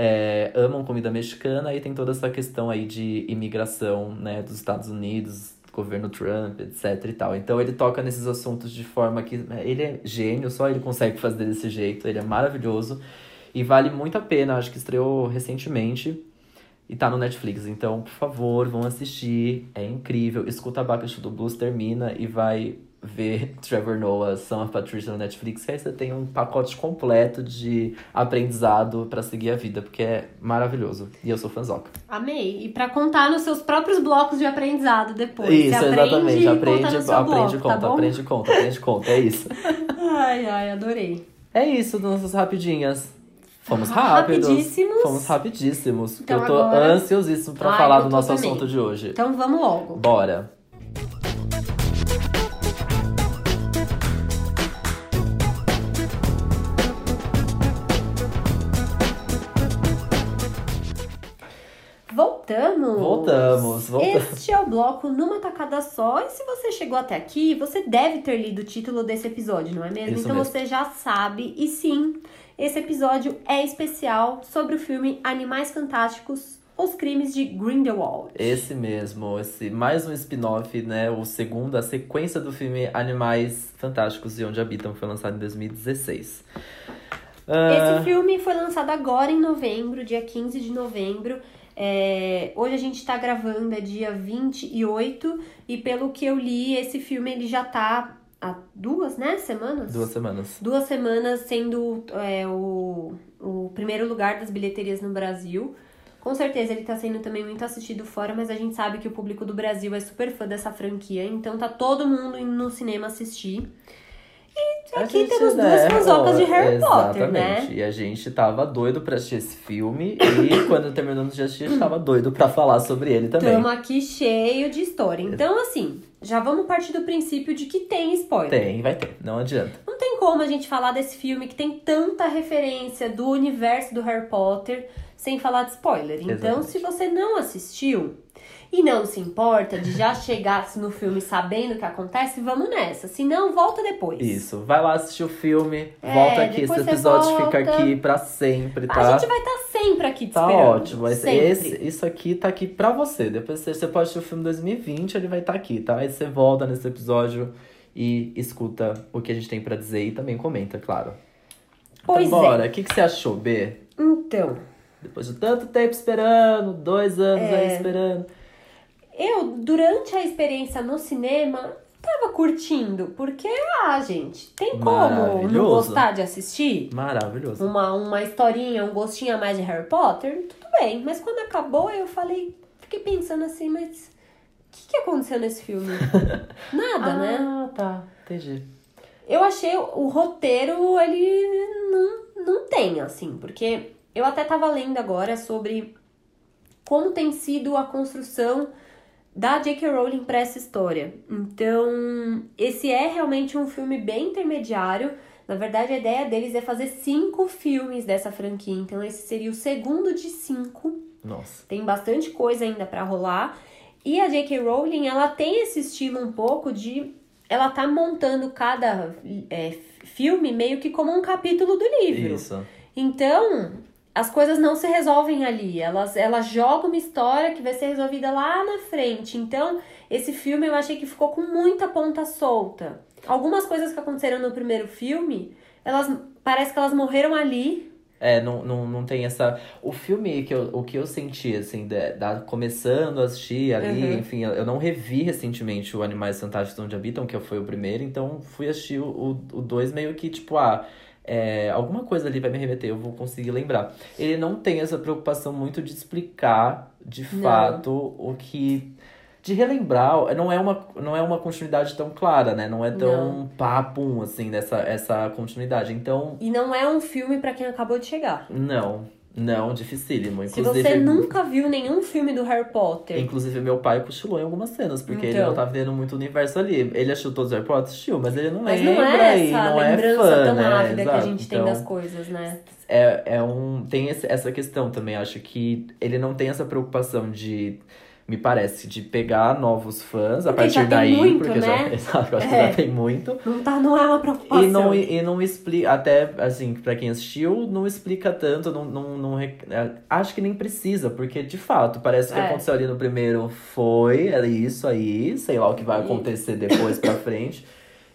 É, amam comida mexicana e tem toda essa questão aí de imigração, né, dos Estados Unidos, governo Trump, etc e tal. Então ele toca nesses assuntos de forma que né, ele é gênio, só ele consegue fazer desse jeito, ele é maravilhoso e vale muito a pena, acho que estreou recentemente e tá no Netflix. Então, por favor, vão assistir, é incrível. Escuta Abacaxi do Blues, termina e vai ver Trevor Noah, of Patricia no Netflix, aí você tem um pacote completo de aprendizado para seguir a vida, porque é maravilhoso. E eu sou fanzoca. Amei. E para contar nos seus próprios blocos de aprendizado depois. Isso, você exatamente. Aprende, aprende, conta aprende, bloco, conta, tá aprende, conta, aprende, conta. É isso. ai, ai, adorei. É isso, nossas rapidinhas. Fomos Ah, rápidos. rapidíssimos. Fomos rapidíssimos. Então eu tô agora- ansiosíssimo pra Ai, falar do nosso também. assunto de hoje. Então vamos logo. Bora. Voltamos! Voltamos, voltamos. Este é o bloco numa tacada só. E se você chegou até aqui, você deve ter lido o título desse episódio, não é mesmo? Isso então mesmo. você já sabe. E sim, esse episódio é especial sobre o filme Animais Fantásticos, Os Crimes de Grindelwald. Esse mesmo, esse mais um spin-off, né? O segundo, a sequência do filme Animais Fantásticos e Onde Habitam, foi lançado em 2016. Ah, Esse filme foi lançado agora em novembro, dia 15 de novembro. É, hoje a gente tá gravando, é dia 28, e pelo que eu li, esse filme ele já tá há duas, né, semanas? Duas semanas. Duas semanas sendo é, o, o primeiro lugar das bilheterias no Brasil. Com certeza ele tá sendo também muito assistido fora, mas a gente sabe que o público do Brasil é super fã dessa franquia, então tá todo mundo indo no cinema assistir. E aqui gente, temos né, duas fanzocas de Harry Potter, né? Exatamente. E a gente tava doido pra assistir esse filme. e quando terminamos de assistir, a gente tava doido pra falar sobre ele também. Estamos aqui cheio de história. Então, assim, já vamos partir do princípio de que tem spoiler. Tem, vai ter. Não adianta. Não tem como a gente falar desse filme que tem tanta referência do universo do Harry Potter sem falar de spoiler. Então, Exatamente. se você não assistiu e não se importa de já chegar no filme sabendo o que acontece, vamos nessa. Se não, volta depois. Isso. Vai lá assistir o filme. É, volta aqui. Esse episódio fica volta. aqui pra sempre, A tá? gente vai estar sempre aqui te Tá esperando. ótimo. Mas sempre. esse, isso aqui tá aqui pra você. Depois você, você pode assistir o filme 2020, ele vai estar aqui, tá? Aí você volta nesse episódio e escuta o que a gente tem pra dizer e também comenta, claro. Pois então, é. bora. O que, que você achou, B? Então, Depois de tanto tempo esperando, dois anos É. aí esperando. Eu, durante a experiência no cinema, tava curtindo, porque, ah, gente, tem como não gostar de assistir? Maravilhoso. Uma, uma historinha, um gostinho a mais de Harry Potter? Tudo bem, mas quando acabou eu falei, fiquei pensando assim, mas o que, que aconteceu nesse filme? Nada, né? Ah, tá. Entendi. Eu achei o, o roteiro, ele não, não tem, assim, porque eu até tava lendo agora sobre como tem sido a construção da J.K. Rowling para essa história. Então, esse é realmente um filme bem intermediário. Na verdade, a ideia deles é fazer cinco filmes dessa franquia. Então, esse seria o segundo de cinco. Nossa. Tem bastante coisa ainda pra rolar. E a J.K. Rowling, ela tem esse estilo um pouco de. Ela tá montando cada é, filme meio que como um capítulo do livro. Isso. Então, as coisas não se resolvem ali. Elas, ela joga uma história que vai ser resolvida lá na frente. Então, esse filme eu achei que ficou com muita ponta solta. Algumas coisas que aconteceram no primeiro filme, elas parece que elas morreram ali. É, não, não, não tem essa. O filme que eu, o que eu senti, assim, da, da- começando a assistir ali, Uhum. enfim, eu não revi recentemente o Animais Fantásticos Onde Habitam, que foi o primeiro, então fui assistir o 2 meio que, tipo, ah, é, alguma coisa ali vai me remeter, eu vou conseguir lembrar. Ele não tem essa preocupação muito de explicar, de Não. fato, o que. De relembrar, não é, uma, não é uma continuidade tão clara, né? Não é tão papum, assim, dessa essa continuidade. Então, E não é um filme pra quem acabou de chegar. não, Não, dificílimo. Se Inclusive, você nunca viu nenhum filme do Harry Potter, Inclusive, meu pai cochilou em algumas cenas, porque ele Então. não tava vendo muito o universo ali. Ele assistiu todos os Harry Potter, assistiu, mas ele não mas lembra não é e essa não é lembrança fã, tão né? ávida que a Exato. gente tem Então, das coisas, né? É, é um. Tem esse- essa questão também. Acho que ele não tem essa preocupação de. Me parece, de pegar novos fãs a Porque partir já tem daí. muito, porque já. né? Exato, eu acho É. que já tem muito. Não, tá, não é uma preocupação. E não, e não explica, até assim, pra quem assistiu, não explica tanto, não, não, não é, acho que nem precisa, porque de fato, parece que É. aconteceu ali no primeiro foi, era isso aí, sei lá o que vai acontecer depois pra frente,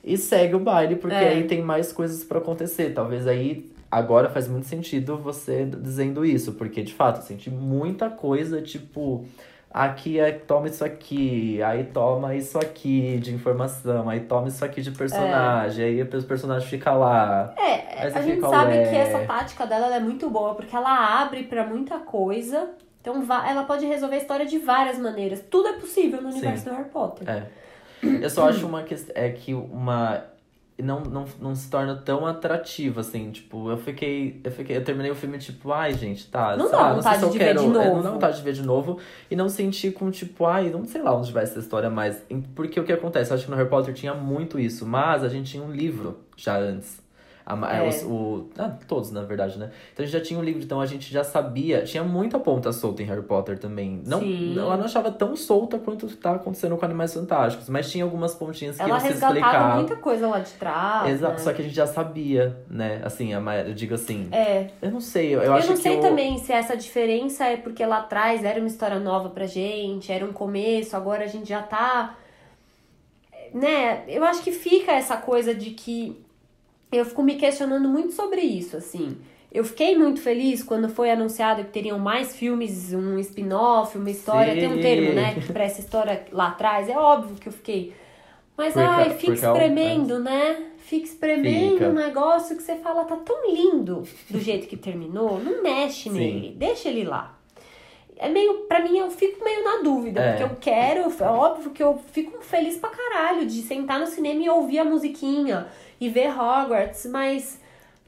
e segue o baile, porque É. aí tem mais coisas pra acontecer. Talvez aí, agora faz muito sentido você dizendo isso, porque de fato, eu senti muita coisa, tipo. Aqui é toma isso aqui, aí toma isso aqui de informação, aí toma isso aqui de personagem, aí o personagem fica lá. É, a gente sabe ué. que essa tática dela ela é muito boa, porque ela abre pra muita coisa. Então ela pode resolver a história de várias maneiras. Tudo é possível no Sim. universo do Harry Potter. É. Eu só acho uma questão. É que uma. Não, não, não se torna tão atrativa, assim, tipo, eu fiquei. Eu fiquei. Eu terminei o filme, tipo, ai, gente, tá. Não dá vontade se eu de ver quero. de é, Não novo. dá vontade de ver de novo. E não senti com, tipo, ai, não sei lá onde vai essa história mais. Porque o que acontece? Eu acho que no Harry Potter tinha muito isso, mas a gente tinha um livro já antes. A É. os- o, ah, todos, na verdade, né? Então a gente já tinha um livro, então a gente já sabia. Tinha muita ponta solta em Harry Potter também. Não, Sim. ela não achava tão solta quanto tá acontecendo com Animais Fantásticos, mas tinha algumas pontinhas que Ela explicar. muita coisa lá de trás. Exato, né? só que a gente já sabia, né? Assim, a eu digo assim, É, eu não sei, eu, eu eu, acho não que sei eu- também se essa diferença é porque lá atrás era uma história nova pra gente, era um começo, agora a gente já tá. Né? Eu acho que fica essa coisa de que eu fico me questionando muito sobre isso, assim. Eu fiquei muito feliz quando foi anunciado que teriam mais filmes, um spin-off, uma história. Tem um Sim. termo, né? Pra essa história lá atrás. É óbvio que eu fiquei. Mas, Porque- ai, fica porque é espremendo, né? Fica espremendo Fica. um negócio que você fala, tá tão lindo do jeito que terminou. Não mexe Sim. nele, deixa ele lá. É meio, pra mim, eu fico meio na dúvida, É. porque eu quero, é óbvio que eu fico feliz pra caralho de sentar no cinema e ouvir a musiquinha e ver Hogwarts, mas,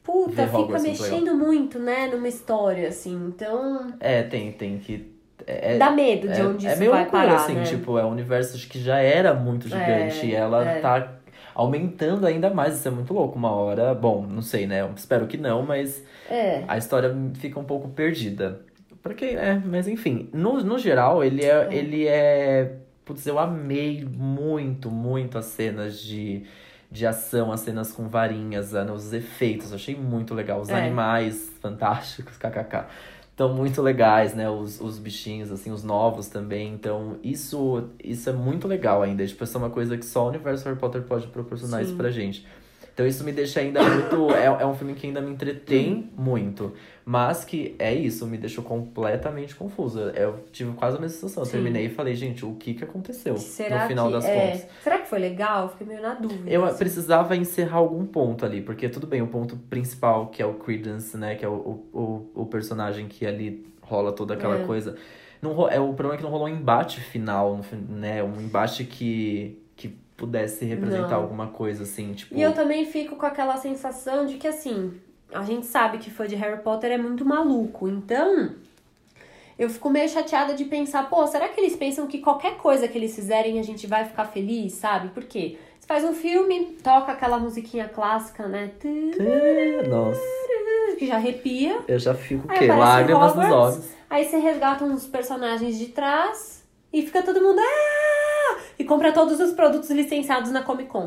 puta, Ver fica é muito mexendo muito, né, numa história, assim, então É, tem, tem que. É, dá medo de é, onde é isso meio vai loucura, parar, assim, né? tipo, é um universo que já era muito gigante É, e ela é. tá aumentando ainda mais, isso é muito louco. Uma hora, bom, não sei, né? Eu espero que não, mas É, a história fica um pouco perdida. Porque, é, mas enfim, no, no geral, ele é, ele é. Putz, eu amei muito, muito as cenas de, de ação, as cenas com varinhas, ah, os efeitos, eu achei muito legal. Os É. animais fantásticos, kkk. Estão muito legais, né? Os, os bichinhos, assim, os novos também. Então, isso, isso é muito legal ainda. Tipo, isso é uma coisa que só o universo Harry Potter pode proporcionar Sim. isso pra gente. Então isso me deixa ainda muito. É, é um filme que ainda me entretém muito. Mas que é isso, me deixou completamente confusa. Eu tive quase a mesma sensação. Eu Sim. terminei e falei, gente, o que que aconteceu será no final que, das é, contas? será que foi legal? Fiquei meio na dúvida. Eu assim. precisava encerrar algum ponto ali, porque tudo bem, o ponto principal, que é o Credence, né? Que é o, o, o, personagem que ali rola toda aquela É. coisa. Não, é, o problema é que não rolou um embate final, né? Um embate que, que pudesse representar Não. alguma coisa, assim, tipo. E eu também fico com aquela sensação de que, assim, a gente sabe que fã de Harry Potter é muito maluco. Então, eu fico meio chateada de pensar, pô, será que eles pensam que qualquer coisa que eles fizerem a gente vai ficar feliz, sabe? Por quê? Você faz um filme, toca aquela musiquinha clássica, né? Nossa, Que já arrepia. eu já fico o quê? Lágrimas nos olhos. Aí você resgata uns personagens de trás e fica todo mundo. "Ah!" E compra todos os produtos licenciados na Comic Con.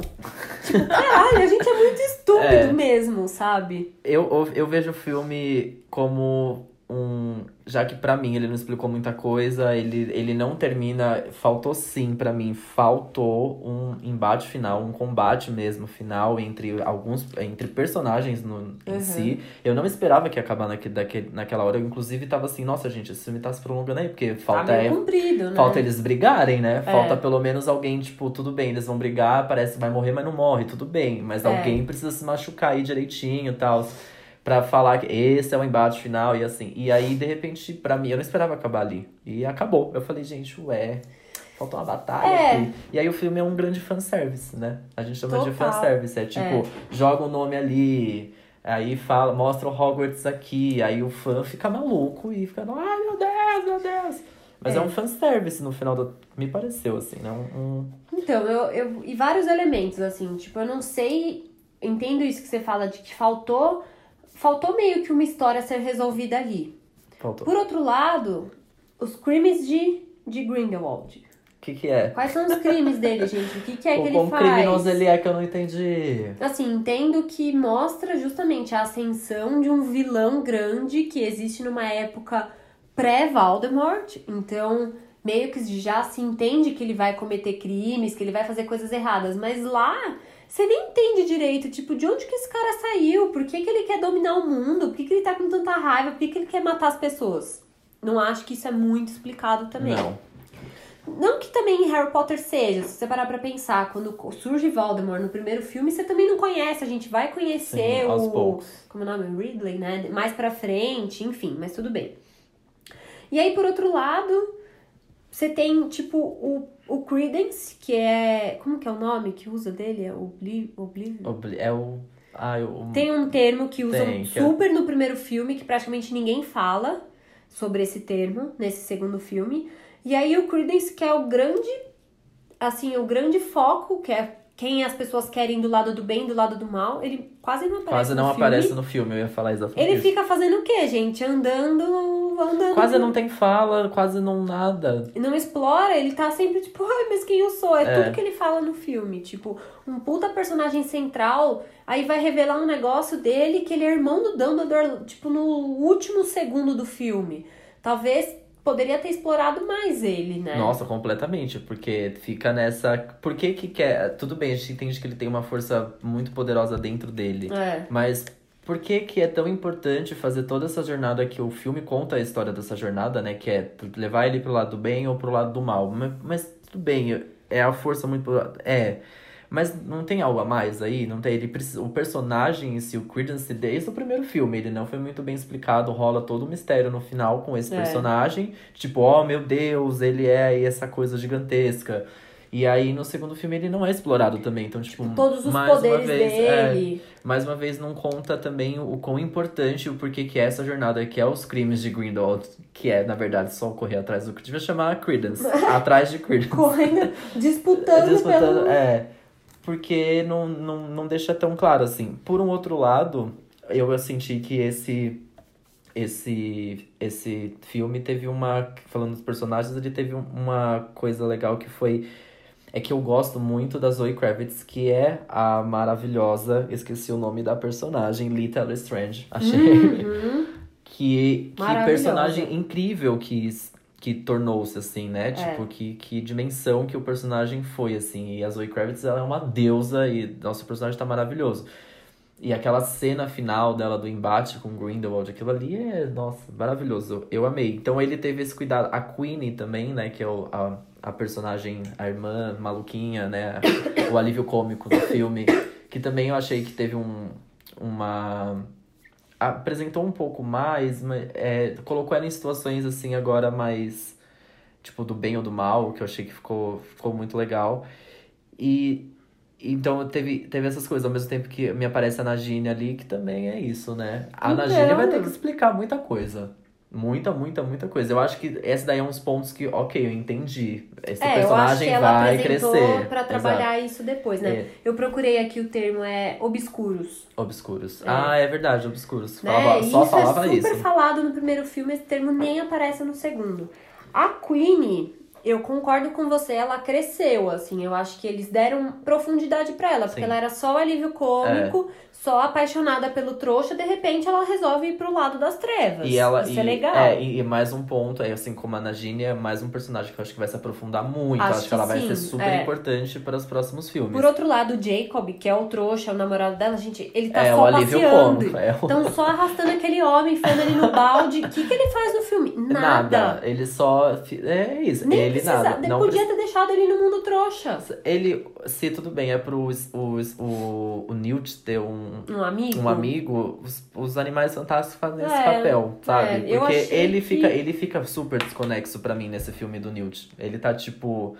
tipo, caralho, a gente é muito estúpido É. mesmo, sabe? Eu, eu, eu vejo o filme como um. Já que pra mim ele não explicou muita coisa, ele, ele não termina. Faltou sim, pra mim, faltou um embate final, um combate mesmo final entre alguns. entre personagens no, em Uhum. si. Eu não esperava que ia acabar naque, daquele, naquela hora. Eu, inclusive, tava assim, nossa, gente, esse filme tá se prolongando aí, porque falta tá é, comprido, né? Falta eles brigarem, né? É. Falta pelo menos alguém, tipo, tudo bem, eles vão brigar, parece que vai morrer, mas não morre, tudo bem. Mas É. alguém precisa se machucar aí direitinho e tal. Pra falar que esse é o embate final e assim. E aí, de repente, pra mim, eu não esperava acabar ali. E acabou. Eu falei, gente, ué, faltou uma batalha É. E aí o filme é um grande fanservice, né? A gente chama de Total. fanservice. É tipo, É. joga o nome ali. Aí fala, mostra o Hogwarts aqui, aí o fã fica maluco e fica, ai meu Deus, meu Deus. Mas é, É. um fanservice no final do. Me pareceu, assim, né? Um, um- Então, eu, eu. E vários elementos, assim, tipo, eu não sei. Entendo isso que você fala de que faltou. Faltou meio que uma história ser resolvida ali. Faltou. Por outro lado, os crimes de, de Grindelwald. O que, que é? Quais são os crimes dele, gente? O que, que é o que ele faz? criminoso ele é que eu não entendi. Assim, entendo que mostra justamente a ascensão de um vilão grande que existe numa época pré-Voldemort. Então, meio que já se entende que ele vai cometer crimes, que ele vai fazer coisas erradas. Mas lá, você nem entende direito, tipo, de onde que esse cara saiu? Por que, que ele quer dominar o mundo? Por que, que ele tá com tanta raiva? Por que, que ele quer matar as pessoas? Não acho que isso é muito explicado também. Não. Não que também Harry Potter seja, se você parar pra pensar, quando surge Voldemort no primeiro filme, você também não conhece, a gente vai conhecer Sim, aos o. poucos. Como é o nome? Ridley, né? Mais pra frente, enfim, mas tudo bem. E aí, por outro lado, você tem, tipo, o, o Credence, que é. Como que é o nome que usa dele? É Obli- Oblivion? Obli- É o. Ah, eu. Tem um termo que usam Tem, que é- super no primeiro filme, que praticamente ninguém fala sobre esse termo nesse segundo filme. E aí o Credence, que é o grande, assim, o grande foco, que é quem as pessoas querem do lado do bem e do lado do mal, ele quase não aparece Quase no não filme. aparece no filme, eu ia falar exatamente Ele isso. fica fazendo o quê, gente? Andando, andando. Quase não tem fala, quase não nada. Não explora, ele tá sempre tipo, ai, mas quem eu sou? É, É. tudo que ele fala no filme. Tipo, um puta personagem central, aí vai revelar um negócio dele que ele é irmão do Dumbledore, tipo, no último segundo do filme. Talvez poderia ter explorado mais ele, né? Nossa, completamente, porque fica nessa. Por que que quer. Tudo bem, a gente entende que ele tem uma força muito poderosa dentro dele. É. Mas por que que é tão importante fazer toda essa jornada que o filme conta a história dessa jornada, né? Que é levar ele pro lado do bem ou pro lado do mal. Mas, mas tudo bem, é a força muito. É. Mas não tem algo a mais aí? Não tem? Ele precisa, o personagem em si, o Credence, desde o primeiro filme, ele não foi muito bem explicado. Rola todo o mistério no final com esse É. personagem. Tipo, oh meu Deus, ele é aí essa coisa gigantesca. E aí no segundo filme ele não é explorado também. Então, tipo, Todos os mais uma poderes vez, é, dele. mais uma vez não conta também o quão importante o porquê que é essa jornada, que é os crimes de Grindelwald, que é, na verdade, só correr atrás do que devia chamar Credence. atrás de Credence. Correndo, disputando, Disputando, pelo. é. Porque não, não, não deixa tão claro assim. Por um outro lado, eu senti que esse esse esse filme teve uma falando dos personagens, ele teve um- uma coisa legal que foi é que eu gosto muito da Zoe Kravitz, que é a maravilhosa, esqueci o nome da personagem, Lita Lestrange. Achei Uhum. que, que personagem incrível que, que tornou-se, assim, né? Tipo, que, que dimensão que o personagem foi, assim. E a Zoe Kravitz, ela é uma deusa e nosso personagem tá maravilhoso. E aquela cena final dela do embate com Grindelwald, aquilo ali é, nossa, maravilhoso. Eu amei. Então ele teve esse cuidado. A Queenie também, né? Que é o, a, a personagem, a irmã maluquinha, né? o alívio cômico do filme. Que também eu achei que teve um, uma apresentou um pouco mais, é, colocou ela em situações assim agora mais tipo do bem ou do mal, que eu achei que ficou, ficou muito legal. E então teve, teve essas coisas, ao mesmo tempo que me aparece a Nagini ali, que também é isso, né? A Então. Nagini vai ter que explicar muita coisa. Muita, muita, muita coisa. Eu acho que esse daí é uns pontos que, ok, eu entendi. Esse É, eu personagem ela vai crescer. pra trabalhar isso depois, né? É. Eu procurei aqui o termo, é obscuros. Exato. Obscuros. É. Ah, é verdade, obscuros. Né? Falava, só isso falava é super isso. falado no primeiro filme, esse termo nem aparece no segundo. A Queenie, eu concordo com você, ela cresceu, assim, eu acho que eles deram profundidade pra ela, porque Sim. ela era só o alívio cômico, só apaixonada pelo trouxa, de repente ela resolve ir pro lado das trevas. E ela, Isso e, é legal. É, e, e mais um ponto, é assim como a Nagini é mais um personagem que eu acho que vai se aprofundar muito. Acho acho que ela que vai sim, ser super é. importante para os próximos filmes. Por outro lado, o Jacob, que é o trouxa, o namorado dela, gente, ele tá é só o passeando. cômico. É o... Então, só arrastando aquele homem, enfiando ele no balde. O que, que ele faz no filme? Nada. Ele só. É isso. Nem ele precisava. nada. Ele Não podia precisa- ter deixado ele no mundo trouxa. Ele. Se tudo bem, é pro os- o, o Newt ter um. Um amigo. Um amigo, os, os animais fantásticos fazem esse É, papel, sabe? é, Porque ele que- fica, ele fica super desconexo pra mim nesse filme do Newt. Ele tá tipo.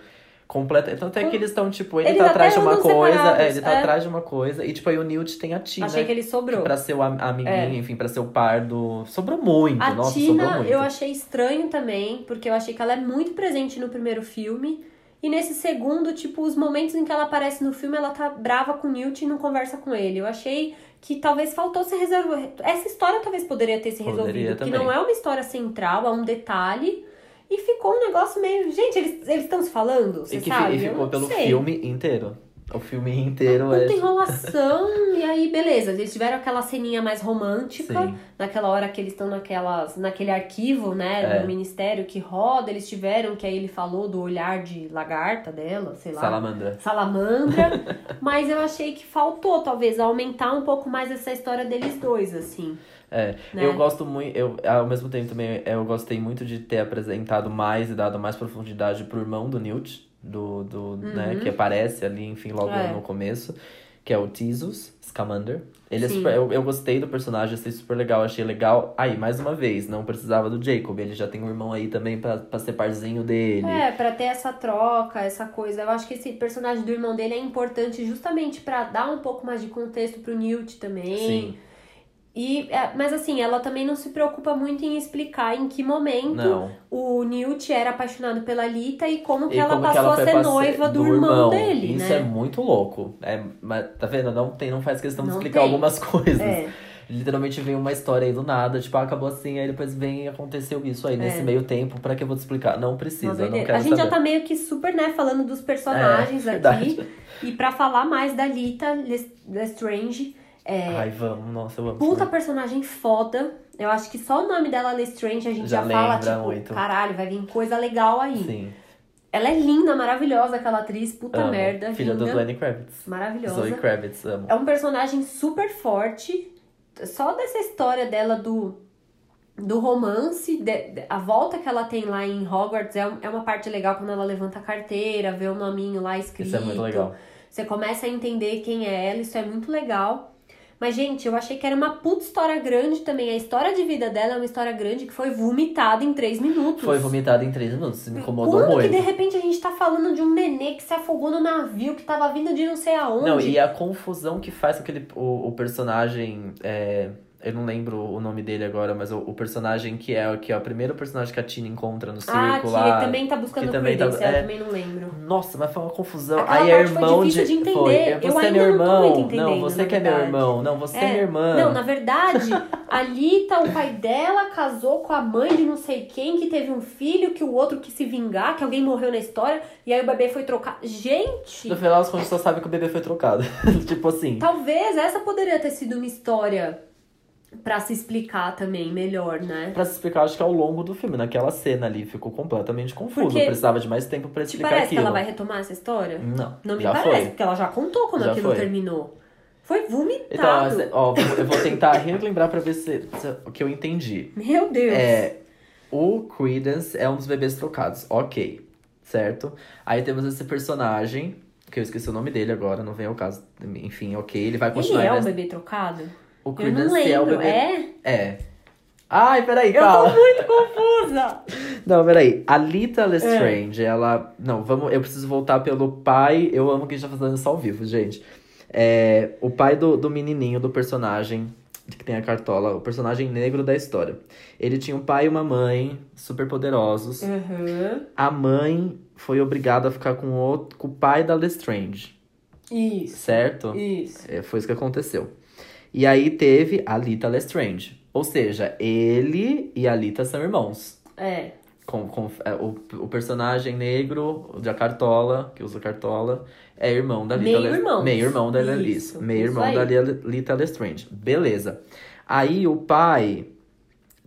completa. Tanto é que eles estão, tipo, ele Eles tá atrás de uma coisa. É, ele tá é. atrás de uma coisa. E, tipo, aí o Newt tem a Tina. Achei que ele sobrou. Pra ser o am- amiguinho, É. enfim, pra ser o par do. Sobrou muito, A nossa, sobrou Tina muito. eu achei estranho também, porque eu achei que ela é muito presente no primeiro filme. E nesse segundo, tipo, os momentos em que ela aparece no filme, ela tá brava com o Newt e não conversa com ele. Eu achei que talvez faltou se resolver. Essa história talvez poderia ter se Poderia resolvido. Que também. não é uma história central, é um detalhe. E ficou um negócio meio. Gente, eles estão se falando? Você E que sabe? e Eu ficou pelo sei. filme inteiro. O filme inteiro é. Puta enrolação, e aí beleza, eles tiveram aquela ceninha mais romântica, Sim. naquela hora que eles estão naquelas, naquele arquivo, né, É. do ministério que roda, eles tiveram, que aí ele falou do olhar de lagarta dela, sei lá. Salamandra. Salamandra, mas eu achei que faltou, talvez, aumentar um pouco mais essa história deles dois, assim. É, Né? eu gosto muito, eu ao mesmo tempo também eu gostei muito de ter apresentado mais e dado mais profundidade pro irmão do Newt, do, do né, que aparece ali, enfim, logo Uhum. É. no começo, que é o Theseus Scamander. Ele é super, eu, eu gostei do personagem, achei super legal, achei legal. Aí, mais uma vez, não precisava do Jacob, ele já tem um irmão aí também pra, pra ser parzinho dele. É, pra ter essa troca, essa coisa. Eu acho que esse personagem do irmão dele é importante justamente pra dar um pouco mais de contexto pro Newt também. Sim. E, é, mas assim, ela também não se preocupa muito em explicar em que momento Não. o Newt era apaixonado pela Lita e como que E ela como que passou ela a ser noiva do, irmão, dele, Isso né? é muito louco. É, mas, tá vendo? Não, tem, não faz questão de Não explicar tem. algumas coisas. É. Literalmente vem uma história aí do nada, tipo, ah, acabou assim, aí depois vem e aconteceu isso aí. Nesse meio tempo, pra que eu vou te explicar? Não precisa, eu não doideira. quero a gente saber. já tá meio que super, né, falando dos personagens É, aqui. verdade. E pra falar mais da Lita Les- Lestrange, é, Ai, vamos, nossa, amo. puta personagem foda. Eu acho que só o nome dela, Lestrange, a gente já, Já fala, tipo, muito. caralho, vai vir coisa legal aí. Sim. Ela é linda, maravilhosa, aquela atriz, puta amo. merda, Filha linda, do Lenny Kravitz. maravilhosa. Zoe Kravitz, amo. É um personagem super forte. Só dessa história dela do, do romance, de- a volta que ela tem lá em Hogwarts é, é uma parte legal quando ela levanta a carteira, vê o nominho lá escrito. Isso é muito legal. Você começa a entender quem é ela, isso é muito legal. Mas, gente, eu achei que era uma puta história grande também. A história de vida dela é uma história grande que foi vomitada em três minutos. Foi vomitado em três minutos, me incomodou Quando muito. que de repente a gente tá falando de um nenê que se afogou no navio, que tava vindo de não sei aonde? Não, e a confusão que faz com aquele, o, o personagem. é, eu não lembro o nome dele agora, mas o, o personagem que é, que é o primeiro personagem que a Tina encontra no circo Ah, que lá. também tá buscando que também tá- Credence, eu é. também não lembro. Nossa, mas foi uma confusão. Aquela Aí é parte foi irmão difícil de entender. Foi. é, Eu Você é meu não tô irmão. muito entendendo, não, você que é meu irmão. Não, você é, minha irmã. Não, na verdade, a Lita, o pai dela, casou com a mãe de não sei quem, que teve um filho, que o outro quis se vingar, que alguém morreu na história, e aí o bebê foi trocado. Gente, No final, as contas só sabe que o bebê foi trocado. tipo assim. talvez essa poderia ter sido uma história pra se explicar também melhor, né? Pra se explicar, acho que ao longo do filme, naquela cena ali, ficou completamente confuso. Porque- Precisava de mais tempo pra Te explicar parece aquilo. que ela vai retomar essa história? Não, Não me parece, foi. porque ela já contou quando Já aquilo foi. terminou. Foi Então, vomitado. assim, ó, eu vou tentar relembrar pra ver se, se- o que eu entendi. Meu Deus. É, o Credence é um dos bebês trocados, ok, certo? Aí temos esse personagem, que eu esqueci o nome dele agora, não vem ao caso. Enfim, ok, ele vai Ele continuar. é um nessa- bebê trocado? O Eu Credence é o bebê. É? É. Ai, peraí, Eu calma. tô muito confusa. Não, peraí. A Lita Lestrange, ela. Não, vamos. Eu preciso voltar pelo pai. Eu amo que a gente tá fazendo isso ao vivo, gente. É, o pai do, do menininho, do personagem que tem a cartola, o personagem negro da história. Ele tinha um pai e uma mãe super poderosos. Uhum. A mãe foi obrigada a ficar com o, com o pai da Lestrange, Isso. certo? Isso. É, foi isso que aconteceu. E aí teve a Lita Lestrange. Ou seja, ele e a Lita são irmãos. É. Com, com, é, o, o personagem negro da cartola, que usa cartola, é irmão da Lita Meio irmãos. Meio irmão da Liz. Meio irmão da Lita Lestrange. Beleza. Aí o pai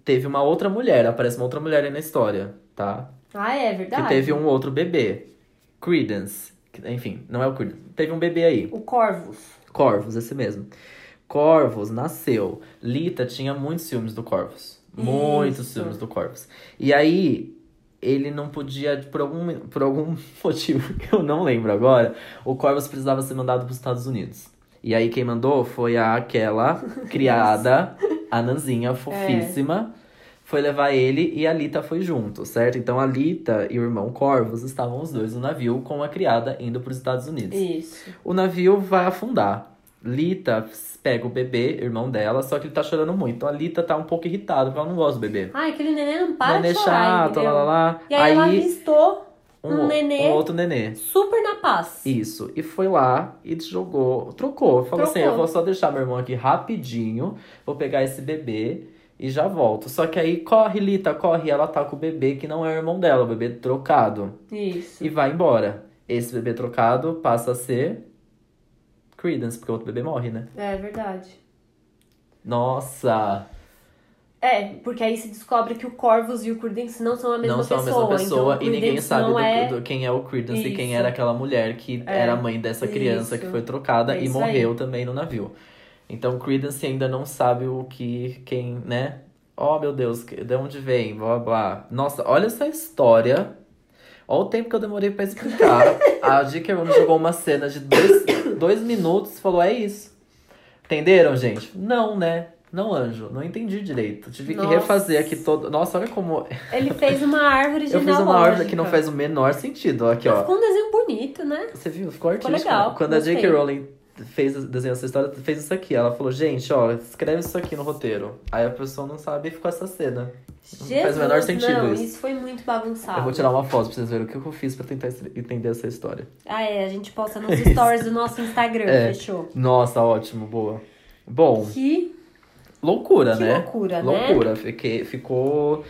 teve uma outra mulher, aparece uma outra mulher aí na história, tá? Ah, é verdade. Que teve um outro bebê. Credence. Enfim, não é o Credence. Teve um bebê aí. O Corvus. Corvus, esse mesmo. Corvus nasceu. Lita tinha muitos ciúmes do Corvus. Muitos Isso. ciúmes do Corvus. E aí, ele não podia, por algum, por algum motivo que eu não lembro agora, o Corvus precisava ser mandado para os Estados Unidos. E aí, quem mandou foi a, aquela criada, a Nanzinha, fofíssima. foi levar ele e a Lita foi junto, certo? Então a Lita e o irmão Corvus estavam os dois no navio com a criada indo para os Estados Unidos. Isso. O navio vai afundar. Lita pega o bebê, irmão dela, só que ele tá chorando muito. Então a Lita tá um pouco irritada, porque ela não gosta do bebê. Ai, aquele neném não para Nenê de chorar, chato, lá, lá, lá. E aí, ela avistou um, o- nenê um outro nenê. super na paz. Isso. E foi lá e jogou, trocou. Falou assim: Trocou. eu vou só deixar meu irmão aqui rapidinho, vou pegar esse bebê e já volto. Só que aí corre, Lita, corre. Ela tá com o bebê que não é o irmão dela, o bebê trocado. Isso. E vai embora. Esse bebê trocado passa a ser Credence, porque o outro bebê morre, né? É verdade. Nossa! É, porque aí se descobre que o Corvus e o Credence não são a mesma não são a pessoa. mesma pessoa então, e ninguém sabe do, é... do- quem é o Credence e quem Isso. era aquela mulher que É. era a mãe dessa criança que Isso. foi trocada É e isso morreu também no navio. Então Credence ainda não sabe o que, quem, né? Oh meu Deus, que- de onde vem? Blá blá. Nossa, olha essa história. Olha o tempo que eu demorei pra explicar. a J.K. Rowling jogou uma cena de dois, dois minutos e falou: é isso. Entenderam, gente? Não, né? Não, anjo, não entendi direito. Tive que Nossa. refazer aqui todo. Nossa, olha como Ele fez uma árvore eu fiz uma árvore que não faz o menor sentido. Aqui, Mas ó. Ficou um desenho bonito, né? Você viu? Ficou Ficou artístico. legal, Quando a J.K. gostei. Rowling fez, desenhou essa história, fez isso aqui. Ela falou, gente, ó, escreve isso aqui no roteiro. Aí a pessoa não sabe e ficou essa cena. Não Jesus, faz o menor sentido não, isso. foi muito bagunçado. Eu vou tirar uma foto pra vocês verem o que eu fiz pra tentar entender essa história. Ah, é, a gente posta nos stories do nosso Instagram, É. fechou. Nossa, ótimo, boa. Bom, Que, loucura, que né? loucura, né? Loucura. Fiquei, ficou.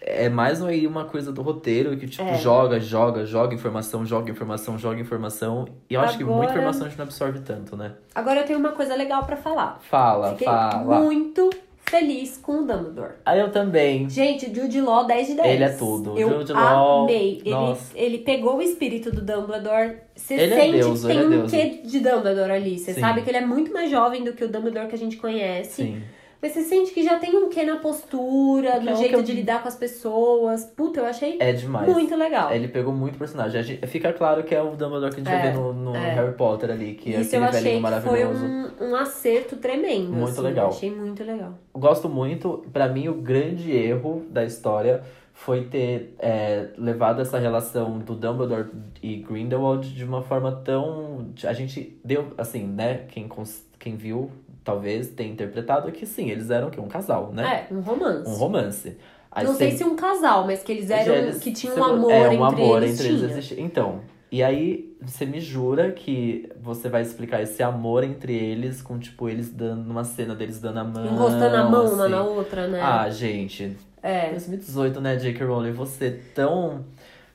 É mais aí uma coisa do roteiro que, tipo, É. joga, joga, joga informação, joga informação, joga informação. E eu acho que muita Agora- informação a gente não absorve tanto, né? Agora eu tenho uma coisa legal pra falar. Fala, Fiquei fala. muito feliz com o Dumbledore. Aí eu também. Gente, Jude Law 10 de 10. Ele é tudo. Eu Jude Law, amei. Ele, ele pegou o espírito do Dumbledore. Você Ele é sente Deus, que tem ele é um Deus. quê de Dumbledore ali. Você sabe que ele é muito mais jovem do que o Dumbledore que a gente conhece. Sim. Mas você sente que já tem um quê na postura, Que no é jeito eu- de lidar com as pessoas. Puta, eu achei É demais. muito legal. Ele pegou muito personagem. Gente- fica claro que é o Dumbledore que a gente É, ver no, no é. Harry Potter ali, que é Isso eu aquele achei velhinho que foi maravilhoso. um, um acerto tremendo. Muito assim, legal. Achei muito legal. Gosto muito. Pra mim, o grande erro da história foi ter é, levado essa relação do Dumbledore e Grindelwald de uma forma tão. A gente deu, assim, né? Quem, cons- quem viu, talvez tenha interpretado que sim, eles eram que um casal, né? É, um romance. Um romance. Aí Não sei se um casal, mas que eles eram. eles- que tinha um amor é, um entre amor eles. entre eles. Então, e aí você me jura que você vai explicar esse amor entre eles com, tipo, eles dando uma cena deles dando a mão. Encostando a mão uma assim. na outra, né? Ah, gente. é. 2018, né, J.K. Rowling? Você tão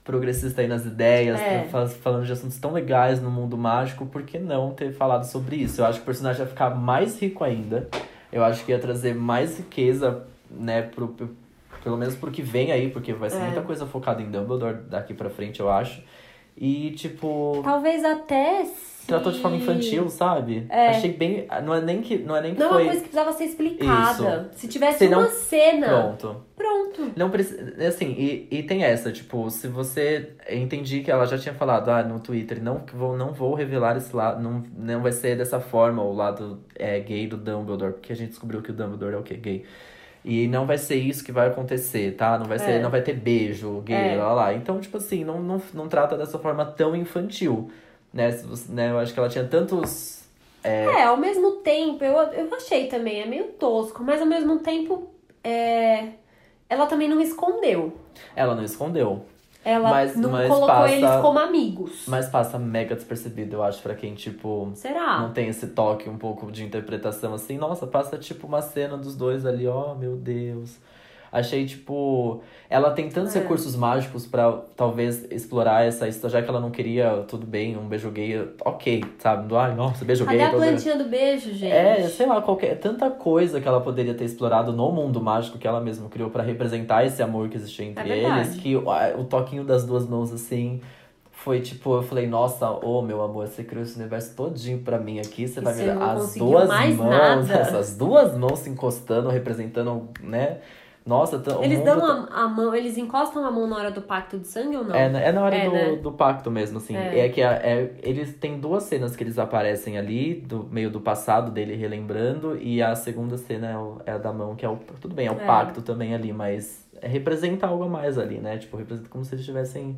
progressista aí nas ideias, É. fa- falando de assuntos tão legais no mundo mágico, por que não ter falado sobre isso? Eu acho que o personagem ia ficar mais rico ainda. Eu acho que ia trazer mais riqueza, né, pro, pelo menos pro que vem aí, porque vai ser É. muita coisa focada em Dumbledore daqui pra frente, eu acho. E, tipo, Talvez até. Tratou de forma infantil, sabe? É. Achei bem. Não é nem que, não é nem que Não é foi. uma coisa que precisava ser explicada. Se tivesse Se não- uma cena, Pronto. pronto. Não precisa. Assim, e, e tem essa, tipo, se você. Entendi que ela já tinha falado ah, no Twitter, não vou, não vou revelar esse lado, não, não vai ser dessa forma o lado é, gay do Dumbledore, porque a gente descobriu que o Dumbledore é o quê? Gay. E não vai ser isso que vai acontecer, tá? Não vai ser, É. não vai ter beijo gay, É. lá, lá, lá. Então, tipo assim, não, não, não trata dessa forma tão infantil, né? Né? Eu acho que ela tinha tantos. É, ao mesmo tempo, eu, eu achei também, é meio tosco, mas ao mesmo tempo, é, ela também não escondeu. Ela não escondeu. Ela Mas- não mas colocou passa- eles como amigos. Mas passa mega despercebido, eu acho, pra quem, tipo. Será? não tem esse toque um pouco de interpretação assim. Nossa, passa tipo uma cena dos dois ali, ó, meu Deus. Achei, tipo. Ela tem tantos É. recursos mágicos pra talvez explorar essa história, já que ela não queria, tudo bem, um beijo gay, ok, sabe? Do, Ai, nossa, beijo Cadê gay. a todo mundo- plantinha do beijo, gente? É, sei lá, qualquer. Tanta coisa que ela poderia ter explorado no mundo mágico que ela mesma criou pra representar esse amor que existia entre É eles. Que o, a- o toquinho das duas mãos, assim. Foi tipo, eu falei, nossa, ô meu amor, você criou esse universo todinho pra mim aqui, você E vai me dar as duas mãos, nada. essas duas mãos se encostando, representando, né? Nossa, tá- o Eles dão tá- a, a mão, eles encostam a mão na hora do pacto de sangue ou não? É, na- é na hora É, do, né? do pacto mesmo, assim. É. É, que a- é, eles têm duas cenas que eles aparecem ali, do meio do passado dele relembrando, e a segunda cena é, é a da mão, que é o. Tudo bem, é o É. pacto também ali, mas é, representa algo a mais ali, né? Tipo, representa como se eles estivessem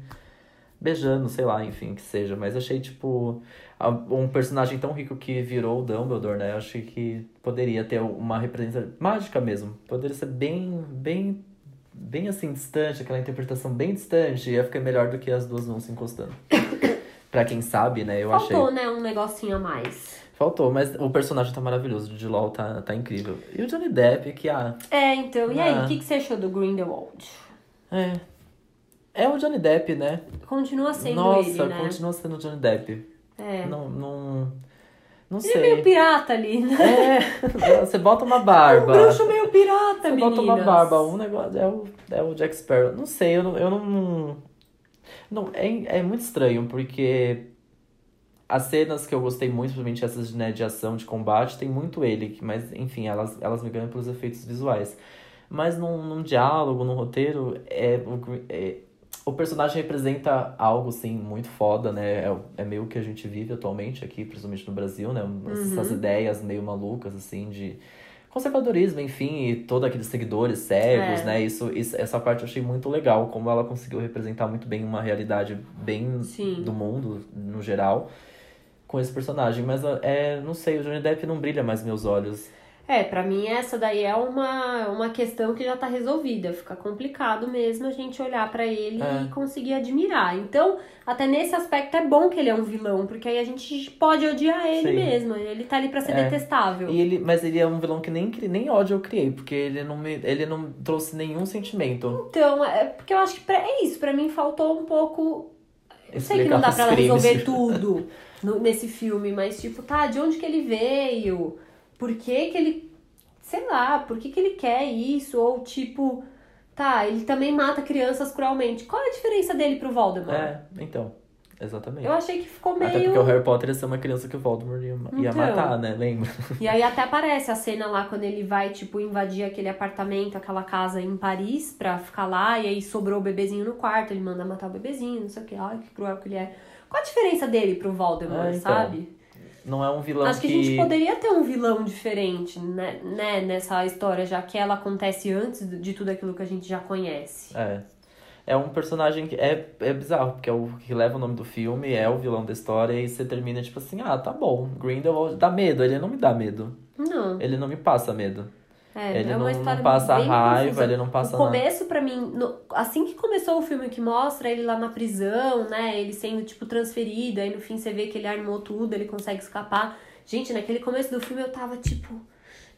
beijando, sei lá, enfim, que seja. Mas achei, tipo, um personagem tão rico que virou o Dumbledore, né? Eu achei que poderia ter uma representação mágica mesmo. Poderia ser bem, bem, bem assim, distante, aquela interpretação bem distante. Ia ficar melhor do que as duas não se encostando. pra quem sabe, né? Eu Faltou, achei. né, um negocinho a mais. Faltou, mas o personagem tá maravilhoso. O Jude Law tá, tá incrível. E o Johnny Depp, que, ah, É, então, e aí, Ah. o que, que você achou do Grindelwald? é... É o Johnny Depp, né? Continua sendo Nossa, ele, né? continua sendo o Johnny Depp. É. Não, não, não Ele é sei. meio pirata ali, né? É, você bota uma barba. Um bruxo meio pirata, Você meninas. bota uma barba, um negócio. É o, é o Jack Sparrow. Não sei, eu não. Eu não, não é, é muito estranho, porque as cenas que eu gostei muito, principalmente essas né, de ação, de combate, tem muito ele, mas enfim, elas, elas me ganham pelos efeitos visuais. Mas num, num diálogo, num roteiro, é, é, o personagem representa algo, assim, muito foda, né? É, é meio que a gente vive atualmente aqui, principalmente no Brasil, né? Essas ideias meio malucas, assim, de conservadorismo, enfim, e todos aqueles seguidores cegos, É. né? Isso, isso, essa parte eu achei muito legal, como ela conseguiu representar muito bem uma realidade bem Sim. do mundo, no geral, com esse personagem. Mas, é, não sei, o Johnny Depp não brilha mais meus olhos. É, pra mim essa daí é uma, uma questão que já tá resolvida. Fica complicado mesmo a gente olhar pra ele É. e conseguir admirar. Então, até nesse aspecto é bom que ele é um vilão, porque aí a gente pode odiar ele Sim. mesmo. Ele tá ali pra ser É. detestável. E ele, mas ele é um vilão que nem, nem ódio eu criei, porque ele não, me, ele não trouxe nenhum sentimento. Então, é porque eu acho que pra- é isso, pra mim faltou um pouco. Eu sei que não dá pra ela resolver tudo no- nesse filme, mas tipo, tá, de onde que ele veio? Por que que ele. Sei lá, por que que ele quer isso? Ou tipo, tá, ele também mata crianças cruelmente. Qual é a diferença dele pro Voldemort? É, então. Exatamente. Eu achei que ficou meio. Até porque o Harry Potter ia ser uma criança que o Voldemort ia, ia Então. matar, né? Lembra? E aí até aparece a cena lá quando ele vai, tipo, invadir aquele apartamento, aquela casa em Paris pra ficar lá, e aí sobrou o bebezinho no quarto, ele manda matar o bebezinho, não sei o que, ai, que cruel que ele é. Qual a diferença dele pro Voldemort, É, então, sabe? Não é um vilão Acho que, a gente poderia ter um vilão diferente, né, né, nessa história, já que ela acontece antes de tudo aquilo que a gente já conhece. É. É um personagem que é, é bizarro, porque é o que leva o nome do filme, é o vilão da história, e você termina tipo assim, ah, tá bom, Grindelwald dá medo, ele não me dá medo. Não. Ele não me passa medo. É, Ele é uma não- não passa bem raiva, confusa. ele não passa O começo, pra mim, no- assim que começou o filme que mostra ele lá na prisão, né? Ele sendo, tipo, transferido, aí no fim você vê que ele armou tudo, ele consegue escapar. Gente, naquele começo do filme eu tava, tipo,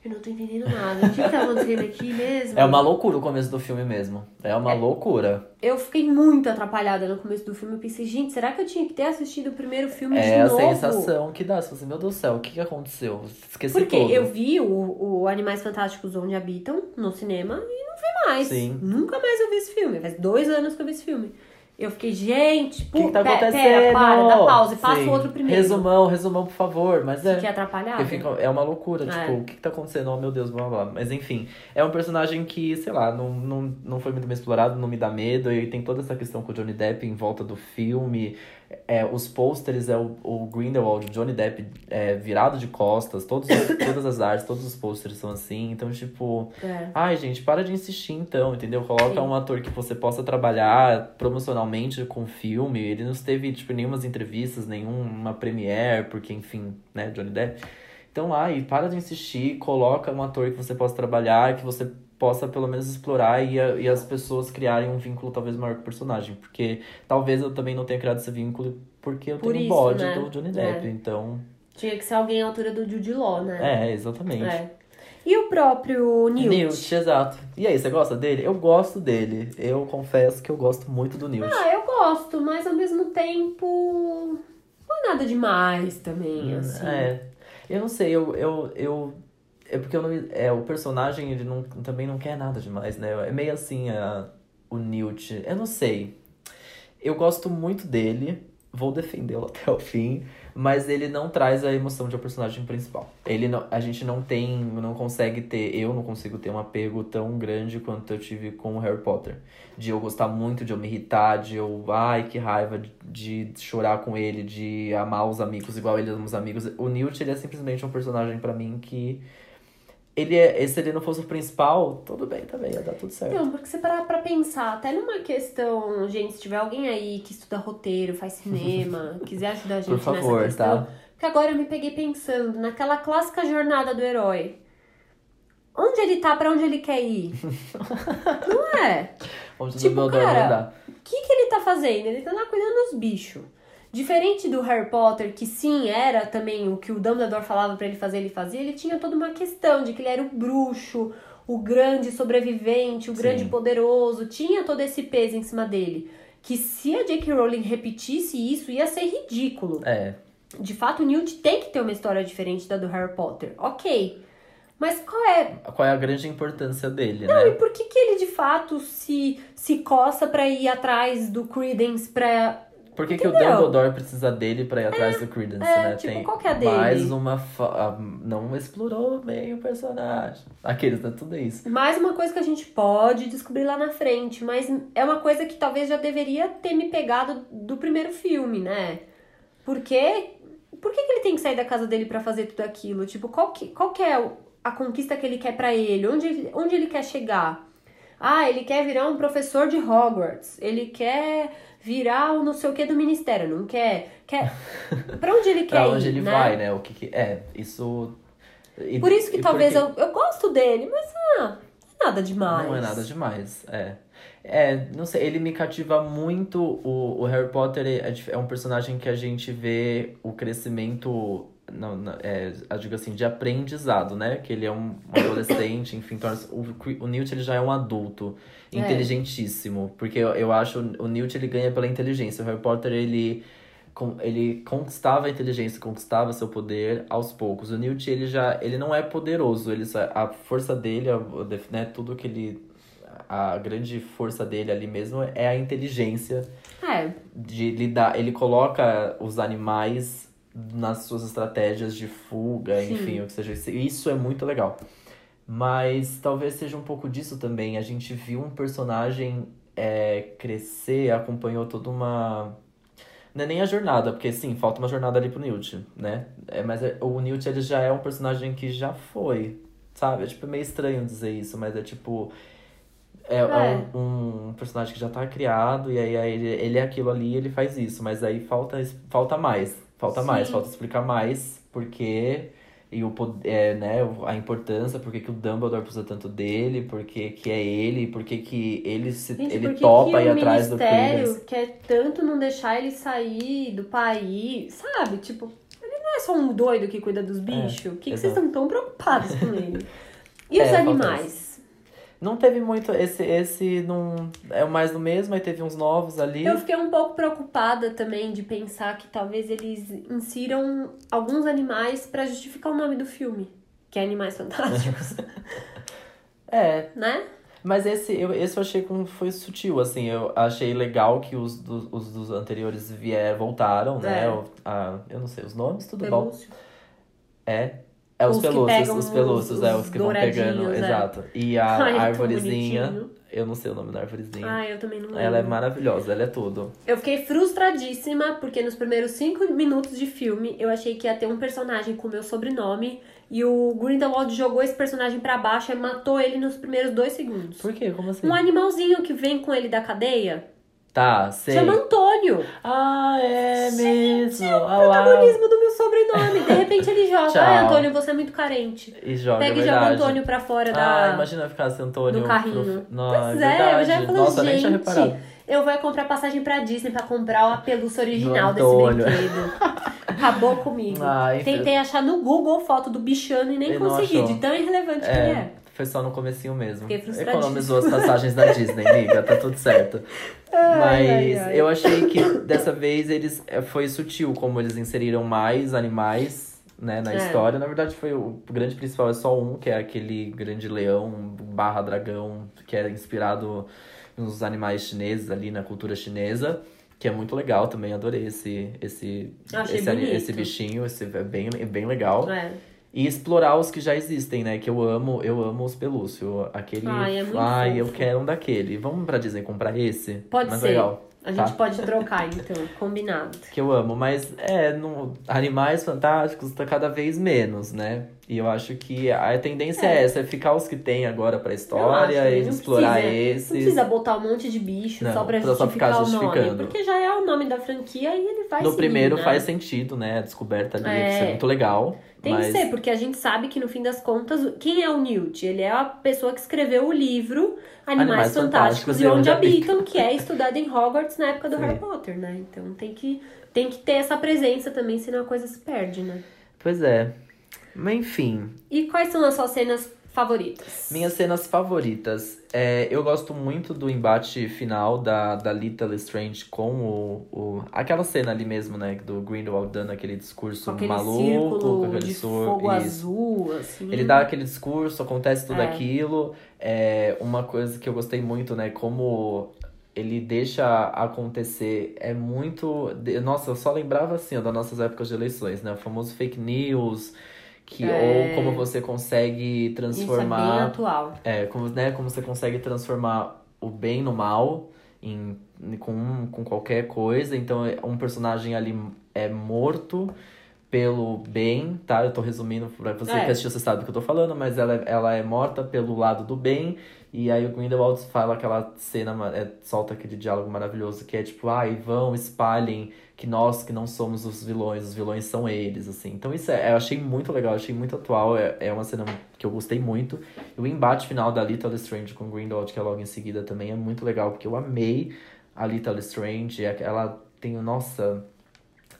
eu não tô entendendo nada. O que que tá acontecendo aqui mesmo? É uma loucura o começo do filme mesmo. É uma loucura. Eu fiquei muito atrapalhada no começo do filme. Eu pensei, gente, será que eu tinha que ter assistido o primeiro filme É de a novo? sensação que dá. Você assim, meu Deus do céu, o que, que aconteceu? Esqueci Porque tudo. eu vi o, o Animais Fantásticos Onde Habitam no cinema e não vi mais. Sim. Nunca mais eu vi esse filme. Faz dois anos que eu vi esse filme. Eu fiquei, gente, O que, tá acontecendo? Pera, para, dá pausa e passa o outro primeiro. Resumão, resumão, por favor. Mas é. Fiquei atrapalhada. Porque fica- é uma loucura, É. tipo, o que, que tá acontecendo? Oh meu Deus, blá blá blá. Mas enfim, é um personagem que, sei lá, não, não, não foi muito bem explorado, não me dá medo. E tem toda essa questão com o Johnny Depp em volta do filme. É, os pôsteres é o, o Grindelwald, o Johnny Depp é, virado de costas, todos, todas as artes, todos os pôsteres são assim. Então, tipo, É. ai gente, para de insistir então, entendeu? Coloca Sim. um ator que você possa trabalhar promocionalmente com o filme. Ele não teve, tipo, nenhumas entrevistas, nenhuma premiere, porque, enfim, né, Johnny Depp. Então, ai, para de insistir, coloca um ator que você possa trabalhar, que você possa pelo menos explorar e, a- e as pessoas criarem um vínculo talvez maior com o personagem. Porque talvez eu também não tenha criado esse vínculo porque eu Por tenho isso, bode né? do Johnny Depp. É. Então, Tinha que ser alguém à altura do Jude Law, né? é, exatamente. É. E o próprio Newt? Newt, exato. E aí, você gosta dele? Eu gosto dele. Eu confesso que eu gosto muito do Newt. Ah, eu gosto, mas ao mesmo tempo. Não é nada demais também, assim. É. Eu não sei, eu. eu, eu é porque não, é, o personagem ele não, também não quer nada demais, né? É meio assim a, o Newt. Eu não sei. Eu gosto muito dele. vou defendê-lo até o fim, mas ele não traz a emoção de um personagem principal. Ele não, a gente não tem, não consegue ter, eu não consigo ter um apego tão grande quanto eu tive com o Harry Potter. De eu gostar muito, de eu me irritar, de eu, ai, que raiva, de, de chorar com ele, de amar os amigos igual ele ama os amigos. O Newt, ele é simplesmente um personagem para mim que ele é, se ele não fosse o principal, tudo bem também, ia dar tudo certo. Não, porque você parar pra pensar, até numa questão, gente, se tiver alguém aí que estuda roteiro, faz cinema, quiser ajudar a gente Por favor, nessa questão. tá? Porque agora eu me peguei pensando naquela clássica jornada do herói. Onde ele tá, pra onde ele quer ir? Não é? Onde o Tipo, cara. O que, que ele tá fazendo? Ele tá lá cuidando dos bichos. Diferente do Harry Potter, que sim, era também o que o Dumbledore falava pra ele fazer, ele fazia, ele tinha toda uma questão de que ele era o bruxo, o grande sobrevivente, o Sim. grande poderoso, tinha todo esse peso em cima dele. Que se a J.K. Rowling repetisse isso, ia ser ridículo. É, De fato, o Newt tem que ter uma história diferente da do Harry Potter. Ok. Mas qual é qual é a grande importância dele, não, e né? por que, que ele de fato se, se coça pra ir atrás do Credence pra. Por que, que o? Dumbledore precisa dele pra ir atrás do Credence, é, né? tipo, Tem qual que é dele? mais uma. Fa... Não explorou bem o personagem. Aqueles, né? Tudo isso. Mais uma coisa que a gente pode descobrir lá na frente, mas é uma coisa que talvez já deveria ter me pegado do primeiro filme, né? Porque. Por que, que ele tem que sair da casa dele pra fazer tudo aquilo? Tipo, qual que, qual que é a conquista que ele quer pra ele? Onde, ele- onde ele quer chegar? Ah, ele quer virar um professor de Hogwarts. Ele quer virar o não sei o que do ministério. Não quer. quer... Pra onde ele quer pra onde ir, ele né? vai, né? O que, que é? Isso. e- Por isso que talvez porque- eu, eu gosto dele, mas ah, não é nada demais. Não é nada demais, é. É, não sei, ele me cativa muito. O, o Harry Potter é, é um personagem que a gente vê o crescimento, não, não, é, eu digo assim, de aprendizado, né? Que ele é um, um adolescente, enfim, torna o, o Newt ele já é um adulto, É. inteligentíssimo. Porque eu, eu acho o, Newt ele ganha pela inteligência. O Harry Potter ele com- ele conquistava a inteligência, conquistava seu poder aos poucos. O Newt, ele já, ele não é poderoso, ele a força dele, a- né, tudo que ele, a grande força dele ali mesmo é a inteligência É, de lidar, ele coloca os animais nas suas estratégias de fuga, Sim. enfim, o que seja. Isso é muito legal. Mas talvez seja um pouco disso também. A gente viu um personagem é, crescer, acompanhou toda uma. Não é nem a jornada, porque sim, falta uma jornada ali pro Newt, né? É, mas é- o Newt ele já é um personagem que já foi, sabe? É tipo meio estranho dizer isso, mas é tipo. É, é É. um, um personagem que já tá criado, e aí, aí ele, ele é aquilo ali ele faz isso, mas aí falta, falta mais. Falta mais, Sim. falta explicar mais porque e o é, né, a importância, por que o Dumbledore precisa tanto dele, por que é ele, por que que ele se gente, ele topa ir atrás do Credence. quer tanto não deixar ele sair do país, sabe? Tipo, ele não é só um doido que cuida dos bichos. O que, que vocês estão tão preocupados com ele? E É, os falta animais? Não teve muito esse esse não é o mais do mesmo, aí teve uns novos ali. Eu fiquei um pouco preocupada também de pensar que talvez eles insiram alguns animais pra justificar o nome do filme, que é Animais Fantásticos, É, né? Mas esse eu, esse eu achei como foi sutil, assim. Eu achei legal que os, do, os dos anteriores vieram, voltaram, né? É. O- a, eu não sei os nomes, tudo bom. Pelúcio. É. É os, Os que pelúcios, pegam os pelúcios, os- é, os os que vão pegando. é. Exato. E a Ai, arvorezinha, bonitinho. eu não sei o nome da arvorezinha. Ah, eu também não lembro. ela é maravilhosa, ela é tudo. Eu fiquei frustradíssima porque nos primeiros cinco minutos de filme eu achei que ia ter um personagem com o meu sobrenome e o Grindelwald jogou esse personagem pra baixo e matou ele nos primeiros dois segundos. Por quê? Como assim? Um animalzinho que vem com ele da cadeia Tá, sei. chama Antônio. Ah, é mesmo. É o Ah protagonismo do meu sobrenome. De repente ele joga. Ai, Antônio, você é muito carente. E joga, Pega é e joga. Antônio pra fora Ah, da. imagina ficar sem Antônio. do carrinho. Pro... Não, Pois é, é, eu já falei, Nossa, nem tinha gente, eu vou comprar passagem pra Disney pra comprar a pelúcia original desse brinquedo. Acabou comigo. Ai, Tentei achar no Google foto do bichano e nem consegui, de tão irrelevante que ele É, é. Foi só no comecinho mesmo. Economizou as passagens da Disney, amiga, tá tudo certo. Ai, Mas ai, ai. eu achei que dessa vez eles é, foi sutil como eles inseriram mais animais, né, na É. história. Na verdade, foi o grande principal é só um, que é aquele grande leão barra dragão, que é inspirado nos animais chineses ali na cultura chinesa. que é muito legal também, adorei esse esse esse, esse bichinho, esse é bem, bem legal. É. E explorar os que já existem, né? Que eu amo, eu amo os pelúcio. Aquele. Ai, é muito Ai, eu quero um daquele. Vamos pra Disney comprar esse? Pode Mais ser. legal. A Tá. gente pode trocar, então, combinado. Que eu amo, mas é, no, animais fantásticos tá cada vez menos, né? E eu acho que a tendência é, É. essa, é ficar os que tem agora pra Eu acho, história né? e explorar precisa- esses. Não precisa botar um monte de bicho Não, só pra pra só justificar, ficar o nome. justificando. Porque já é o nome da franquia e ele vai no seguir, primeiro né? faz sentido, né? A descoberta ali, É. isso é muito legal. Tem mas... que ser, porque a gente sabe que no fim das contas, quem é o Newt? Ele é a pessoa que escreveu o livro Animais, Animais Fantásticos Fantásticos e Onde Habitam, que é estudado em Hogwarts na época do Sim. Harry Potter, né? Então tem que, tem que ter essa presença também, senão a coisa se perde, né? Pois é. Mas enfim, E quais são as suas cenas favoritas? Minhas cenas favoritas. É, eu gosto muito do embate final da, da Little Strange com o, o. Aquela cena ali mesmo, né? Do Grindelwald dando aquele discurso aquele maluco, com aquele de sur- fogo isso. azul, assim. Ele dá aquele discurso, acontece tudo É. aquilo. É uma coisa que eu gostei muito, né? Como ele deixa acontecer. É muito. Nossa, eu só lembrava assim, ó, das nossas épocas de eleições, né? O famoso fake news. Que, É. Ou como você consegue Isso é bem transformar. atual. É, como, né, como você consegue transformar o bem no mal em, com, com qualquer coisa. Então, é- um personagem ali é morto pelo bem, tá? Eu tô resumindo pra você É. que assistiu, você sabe do que eu tô falando, mas ela, ela é morta pelo lado do bem. E aí o Grindelwald fala aquela cena, é, solta aquele diálogo maravilhoso que é tipo, ai, vão, espalhem que nós que não somos os vilões, os vilões são eles, assim. Então isso é, eu achei muito legal, achei muito atual, é, é uma cena que eu gostei muito. E o embate final da Little Strange com Grindelwald, que é logo em seguida, também é muito legal, porque eu amei a Little Strange, é- ela tem, nossa...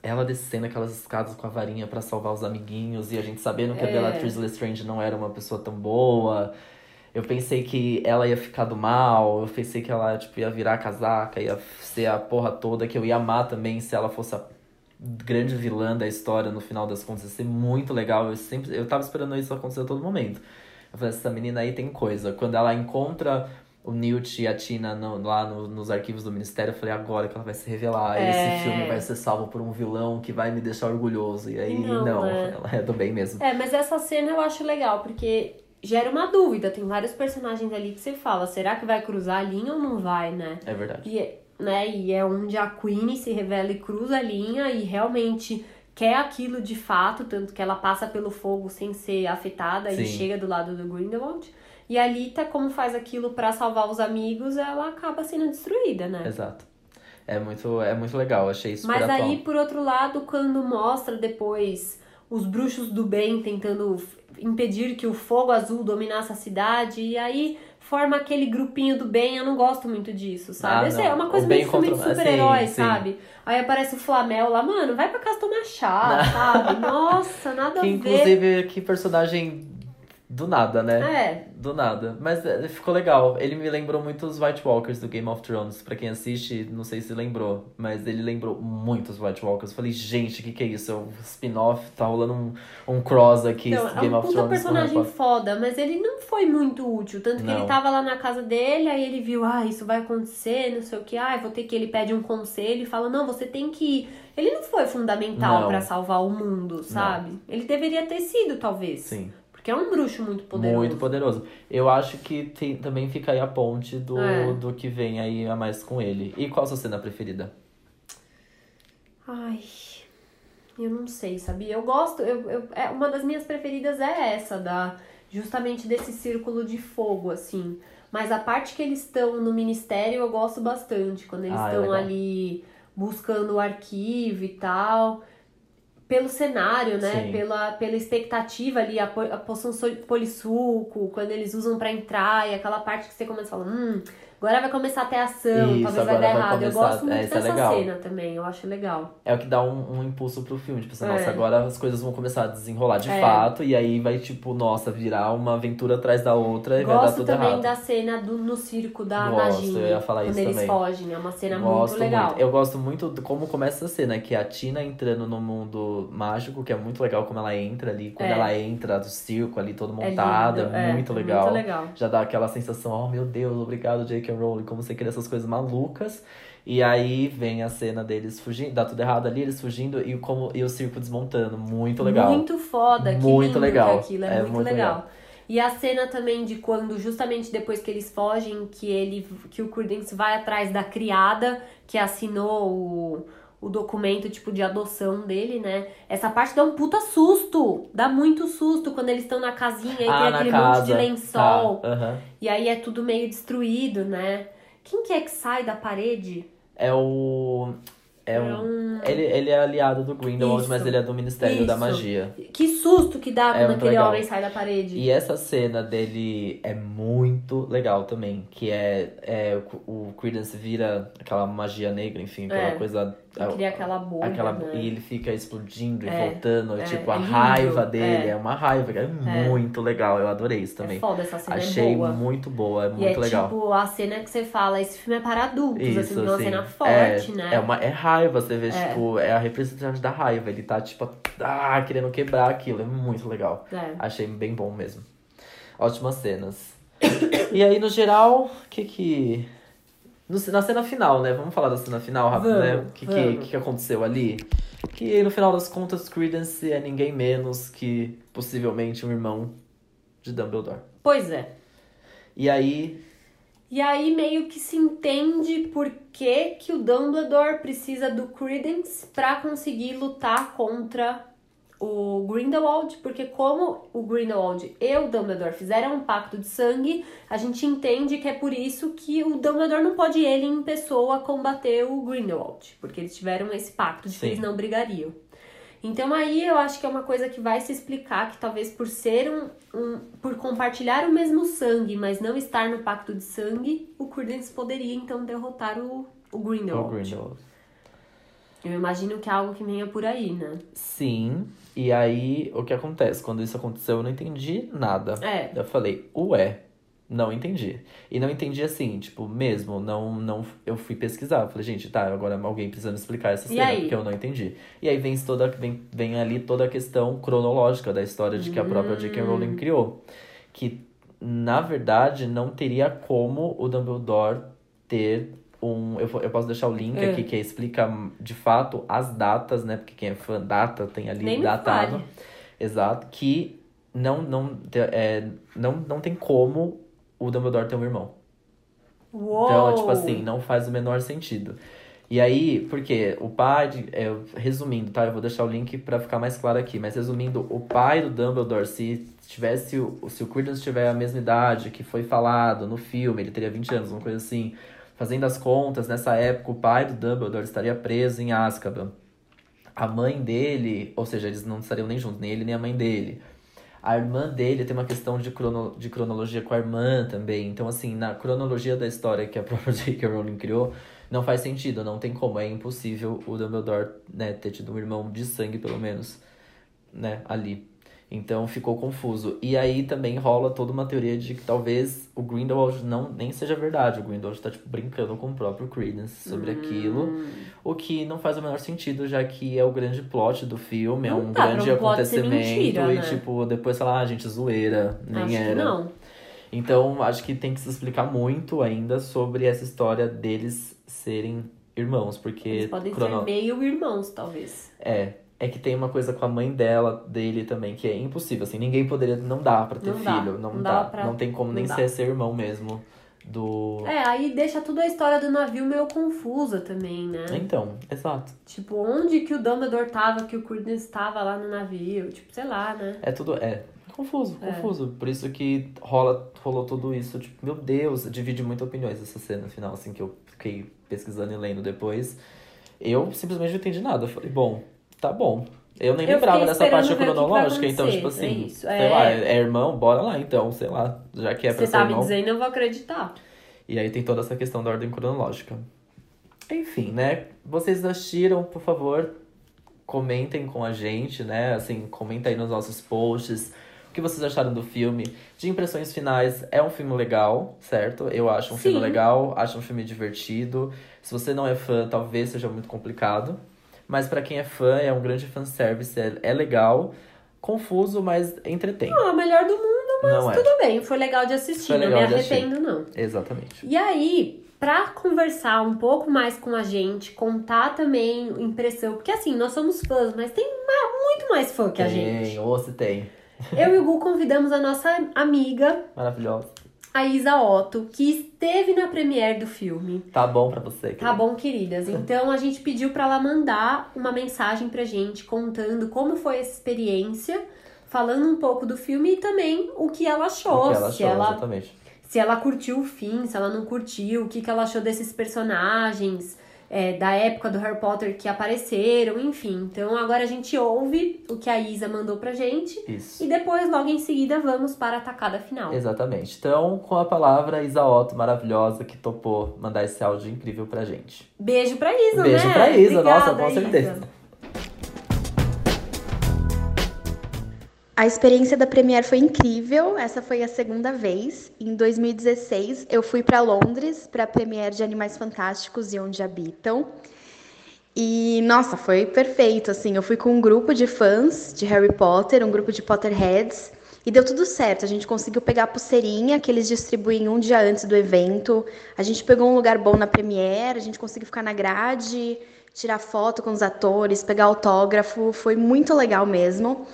Ela descendo aquelas escadas com a varinha pra salvar os amiguinhos e a gente sabendo que a É. Bellatrix Lestrange não era uma pessoa tão boa. Eu pensei que ela ia ficar do mal, eu pensei que ela tipo, ia virar a casaca, ia ser a porra toda, que eu ia amar também se ela fosse a grande vilã da história no final das contas. Ia ser muito legal. Eu sempre eu tava esperando isso acontecer a todo momento. Eu falei, essa menina aí tem coisa. Quando ela encontra o Newt e a Tina no- lá no- nos arquivos do Ministério, eu falei, agora que ela vai se revelar. É. Esse filme vai ser salvo por um vilão que vai me deixar orgulhoso. E aí, Não, não, é. ela é do bem mesmo. É, mas essa cena eu acho legal, porque gera uma dúvida. Tem vários personagens ali que você fala, será que vai cruzar a linha ou não vai, né? É verdade. E, é- né, e é onde a Queen se revela e cruza a linha e realmente quer aquilo de fato, tanto que ela passa pelo fogo sem ser afetada Sim. e chega do lado do Grindelwald. E a Lita, como faz aquilo pra salvar os amigos, ela acaba sendo destruída, né? Exato. É muito, é muito legal, achei super Mas atual. aí, por outro lado, quando mostra depois os bruxos do bem tentando impedir que o fogo azul dominasse a cidade, e aí forma aquele grupinho do bem, eu não gosto muito disso, sabe? Ah, não. é uma coisa meio filme de contra- super-herói, sim, sim. sabe? Aí aparece o Flamel lá, mano, vai pra casa tomar chá, sabe? Nossa, nada Que a ver. inclusive, que personagem do nada, né? É, Do nada. Mas é, ficou legal. Ele me lembrou muito os White Walkers do Game of Thrones. Pra quem assiste, não sei se lembrou, mas ele lembrou muito os White Walkers. Eu falei, gente, o que, que é isso? É um spin-off, tá rolando um, um cross aqui, Então, Game é um of Thrones. personagem foda, mas ele não foi muito útil. Tanto que Não. ele tava lá na casa dele, aí ele viu, ah, isso vai acontecer, não sei o que, ah, vou ter que. Ele pede um conselho e fala, não, você tem que ir. Ele não foi fundamental Não. pra salvar o mundo, sabe? Ele deveria ter sido, talvez. Sim, Porque é um bruxo muito poderoso. muito poderoso. Eu acho que tem- também fica aí a ponte do, É. do que vem aí a mais com ele. E qual a sua cena preferida? Ai, eu não sei, sabia? Eu gosto, eu, eu, é, uma das minhas preferidas é essa, da justamente desse círculo de fogo, assim. Mas a parte que eles estão no ministério eu gosto bastante, quando eles Ah, é estão legal. ali buscando o arquivo e tal. Pelo cenário, né? Sim. Pela, pela expectativa ali, a, a poção polissuco, quando eles usam pra entrar, e aquela parte que você começa a falar, hum, agora vai começar a ter ação, Isso, talvez vai dar vai errado. Eu começar- gosto muito é, é dessa legal. cena também, eu acho legal. É o que dá um, um impulso pro filme. Tipo assim, É. nossa, agora as coisas vão começar a desenrolar de É. fato. E aí vai, tipo, nossa, virar uma aventura atrás da outra e vai dar Gosto tudo também errado. da cena do, no circo da Gosto, Nagini. eu ia falar quando isso eles também. fogem. É uma cena Gosto muito legal. Eu gosto muito de como começa essa cena, que é a Tina entrando no mundo mágico, que é muito legal como ela entra ali. Quando É. ela entra do circo ali, todo É montado, lindo, é, é, muito é legal. muito legal. Já dá aquela sensação, oh meu Deus, obrigado, J.K. Rowling, como você cria essas coisas malucas. E aí vem a cena deles fugindo, dá tudo errado ali, eles fugindo e, como, e o circo desmontando. Muito legal. Muito foda, que Muito lindo legal. que aquilo, é, É muito, muito legal. legal. E a cena também de quando, justamente depois que eles fogem, que ele que o Credence vai atrás da criada que assinou o, o documento, tipo, de adoção dele, né? Essa parte dá um puta susto. Dá muito susto quando eles estão na casinha e ah, tem aquele casa. monte de lençol. Tá, aham. E aí é tudo meio destruído, né? Quem que é que sai da parede? É o. É um. Ele, ele é aliado do Grindelwald, Isso. mas ele é do Ministério da Isso. Magia. Que susto que dá É quando aquele legal. homem sai da parede. E essa cena dele é muito legal também. Que é, é o, o Credence vira aquela magia negra, enfim, aquela É. coisa. E cria aquela bolha, aquela- né? E ele fica explodindo e É, voltando. é, tipo, a é lindo, raiva dele é. é. uma raiva. É, muito legal. Eu adorei isso também. É foda, essa cena Achei é boa. muito boa, é muito e é legal. tipo a cena que você fala, esse filme é para adultos, assim, Isso, é uma assim, cena é, forte, né? É, uma, é raiva, você vê, É. tipo, é a representante da raiva. Ele tá, tipo, ah, querendo quebrar aquilo. É muito legal. É. Achei bem bom mesmo. Ótimas cenas. e aí, no geral, o que que... no- na cena final, né? Vamos falar da cena final rápido, Vamos, né? O que, que, que aconteceu ali? Que, no final das contas, Credence é ninguém menos que, possivelmente, um irmão de Dumbledore. Pois é. E aí, E aí meio que se entende por que, que o Dumbledore precisa do Credence pra conseguir lutar contra o Grindelwald, porque como o Grindelwald e o Dumbledore fizeram um pacto de sangue, a gente entende que é por isso que o Dumbledore não pode ele em pessoa combater o Grindelwald, porque eles tiveram esse pacto de que Sim. eles não brigariam. Então aí eu acho que é uma coisa que vai se explicar que talvez por ser um, um por compartilhar o mesmo sangue, mas não estar no pacto de sangue, o Credence poderia então derrotar o, o o Grindelwald. Grindelwald. Eu imagino que é algo que venha por aí, né? Sim, e aí o que acontece? Quando isso aconteceu, eu não entendi nada. É. Eu falei, ué, não entendi. E não entendi assim, tipo, mesmo, não, não. Eu fui pesquisar. Eu falei, gente, tá, agora alguém precisa me explicar essa cena, porque eu não entendi. E aí vem toda, vem, vem ali toda a questão cronológica da história de que a própria J.K. Hum. Rowling criou. Que, na verdade, não teria como o Dumbledore ter um. Eu, eu posso deixar o link É. aqui que explica de fato as datas, né? Porque quem é fã data tem ali Nem datado. Exato. Que não, não, é, não, não tem como o Dumbledore ter um irmão. Uou! Então, tipo assim, não faz o menor sentido. E aí, porque o pai, de- é, resumindo, tá? Eu vou deixar o link pra ficar mais claro aqui, mas resumindo, o pai do Dumbledore, se tivesse, o- se o Credence tiver a mesma idade que foi falado no filme, ele teria 20 anos, uma coisa assim. Fazendo as contas, nessa época, o pai do Dumbledore estaria preso em Azkaban. A mãe dele, ou seja, eles não estariam nem juntos, nem ele nem a mãe dele. A irmã dele tem uma questão de, crono, de cronologia com a irmã também. Então, assim, na cronologia da história que a própria J.K. Rowling criou, não faz sentido, não tem como. É impossível o Dumbledore né, ter tido um irmão de sangue, pelo menos, né, ali. Então ficou confuso. E aí também rola toda uma teoria de que talvez o Grindelwald não nem seja verdade. O Grindelwald tá, tipo, brincando com o próprio Credence sobre aquilo. Hum. O que não faz o menor sentido, já que é o grande plot do filme, Não é um pra grande um acontecimento. mentira, e, né? tipo, depois falar, ah, gente, zoeira. Nem Acho era. que não. Então, acho que tem que se explicar muito ainda sobre essa história deles serem irmãos, porque. Eles podem crono- ser meio irmãos, talvez. É. É que tem uma coisa com a mãe dela, dele também, que é impossível, assim, ninguém poderia, não dá pra ter Não dá, filho, não, não dá, dá pra- não tem como nem dá. ser ser irmão mesmo do... É, aí deixa toda a história do navio meio confusa também, né? Então, exato. Tipo, onde que o Dumbledore tava, que o Credence tava lá no navio? Tipo, sei lá, né? É tudo, é, confuso, É. confuso, por isso que rola, rolou tudo isso, tipo, meu Deus, divide muito opiniões essa cena final, assim, que eu fiquei pesquisando e lendo depois, eu simplesmente não entendi nada, eu falei, bom, tá bom. Eu nem Eu lembrava dessa parte cronológica, então, tipo assim, é isso, sei é. lá, é irmão, bora lá então, sei lá, já que é pra Você ser tá me irmão. dizendo, eu vou acreditar. E aí tem toda essa questão da ordem cronológica. Enfim, né? Vocês assistiram, por favor, comentem com a gente, né? Assim, comenta aí nos nossos posts o que vocês acharam do filme. De impressões finais, é um filme legal, certo? Eu acho um filme Sim. legal, acho um filme divertido. Se você não é fã, talvez seja muito complicado. Mas pra quem é fã, é um grande fanservice, é, é legal. Confuso, mas entretém. Não, é o melhor do mundo, mas Não é. tudo bem. Foi legal de assistir, Foi não legal me assistir. arrependo, não. Exatamente. E aí, para conversar um pouco mais com a gente, contar também impressão, porque assim, nós somos fãs, mas tem muito mais fã que a gente. Tem, ou se tem. Eu e o Gu convidamos a nossa amiga. Maravilhosa. A Isa Otto, que esteve na premiere do filme. Tá bom pra você. Querida. Tá bom, queridas. Então a gente pediu para ela mandar uma mensagem pra gente contando como foi essa experiência, falando um pouco do filme e também o que ela achou. O que ela achou, ela, exatamente. Se ela curtiu o fim, se ela não curtiu, o que, que ela achou desses personagens é, da época do Harry Potter que apareceram, enfim. Então agora a gente ouve o que a Isa mandou pra gente. Isso. E depois, logo em seguida, vamos para a tacada final. Exatamente. Então, com a palavra, Isa Otto, maravilhosa, que topou mandar esse áudio incrível pra gente. Beijo pra Isa, Beijo né? pra Isa, Obrigada, nossa, com certeza. Isa. A experiência da Premiere foi incrível. Essa foi a segunda vez. Em 2016, eu fui para Londres para a Premiere de Animais Fantásticos e Onde Habitam. E nossa, foi perfeito. Assim, eu fui com um grupo de fãs de Harry Potter, um grupo de Potterheads, e deu tudo certo. A gente conseguiu pegar a pulseirinha que eles distribuem um dia antes do evento. A gente pegou um lugar bom na Premiere, a gente conseguiu ficar na grade, tirar foto com os atores, pegar autógrafo. Foi muito legal mesmo.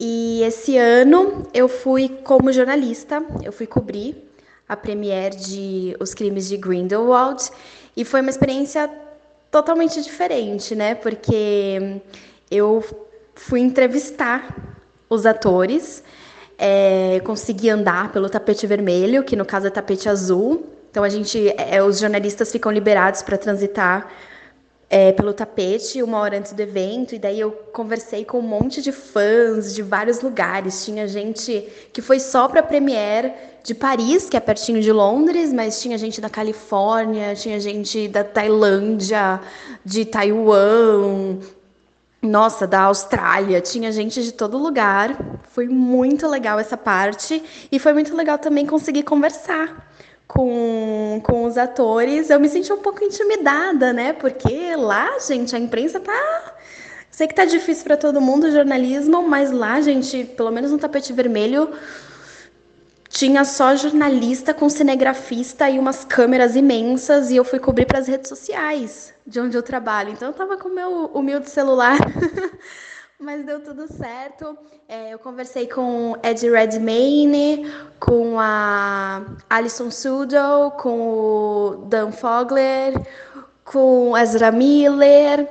E esse ano eu fui como jornalista, eu fui cobrir a premiere de Os Crimes de Grindelwald e foi uma experiência totalmente diferente, né? Porque eu fui entrevistar os atores, é, consegui andar pelo tapete vermelho, que no caso é tapete azul. Então a gente, é, os jornalistas ficam liberados para transitar é, pelo tapete uma hora antes do evento, e daí eu conversei com um monte de fãs de vários lugares. Tinha gente que foi só para a Premiere de Paris, que é pertinho de Londres, mas tinha gente da Califórnia, tinha gente da Tailândia, de Taiwan, nossa, da Austrália, tinha gente de todo lugar. Foi muito legal essa parte e foi muito legal também conseguir conversar com, com os atores, eu me senti um pouco intimidada, né? Porque lá, gente, a imprensa tá. Sei que tá difícil para todo mundo o jornalismo, mas lá, gente, pelo menos no tapete vermelho, tinha só jornalista com cinegrafista e umas câmeras imensas e eu fui cobrir para as redes sociais de onde eu trabalho. Então eu tava com o meu humilde celular Mas deu tudo certo. É, eu conversei com Ed Redmayne, com a Alison Sudo, com o Dan Fogler, com Ezra Miller,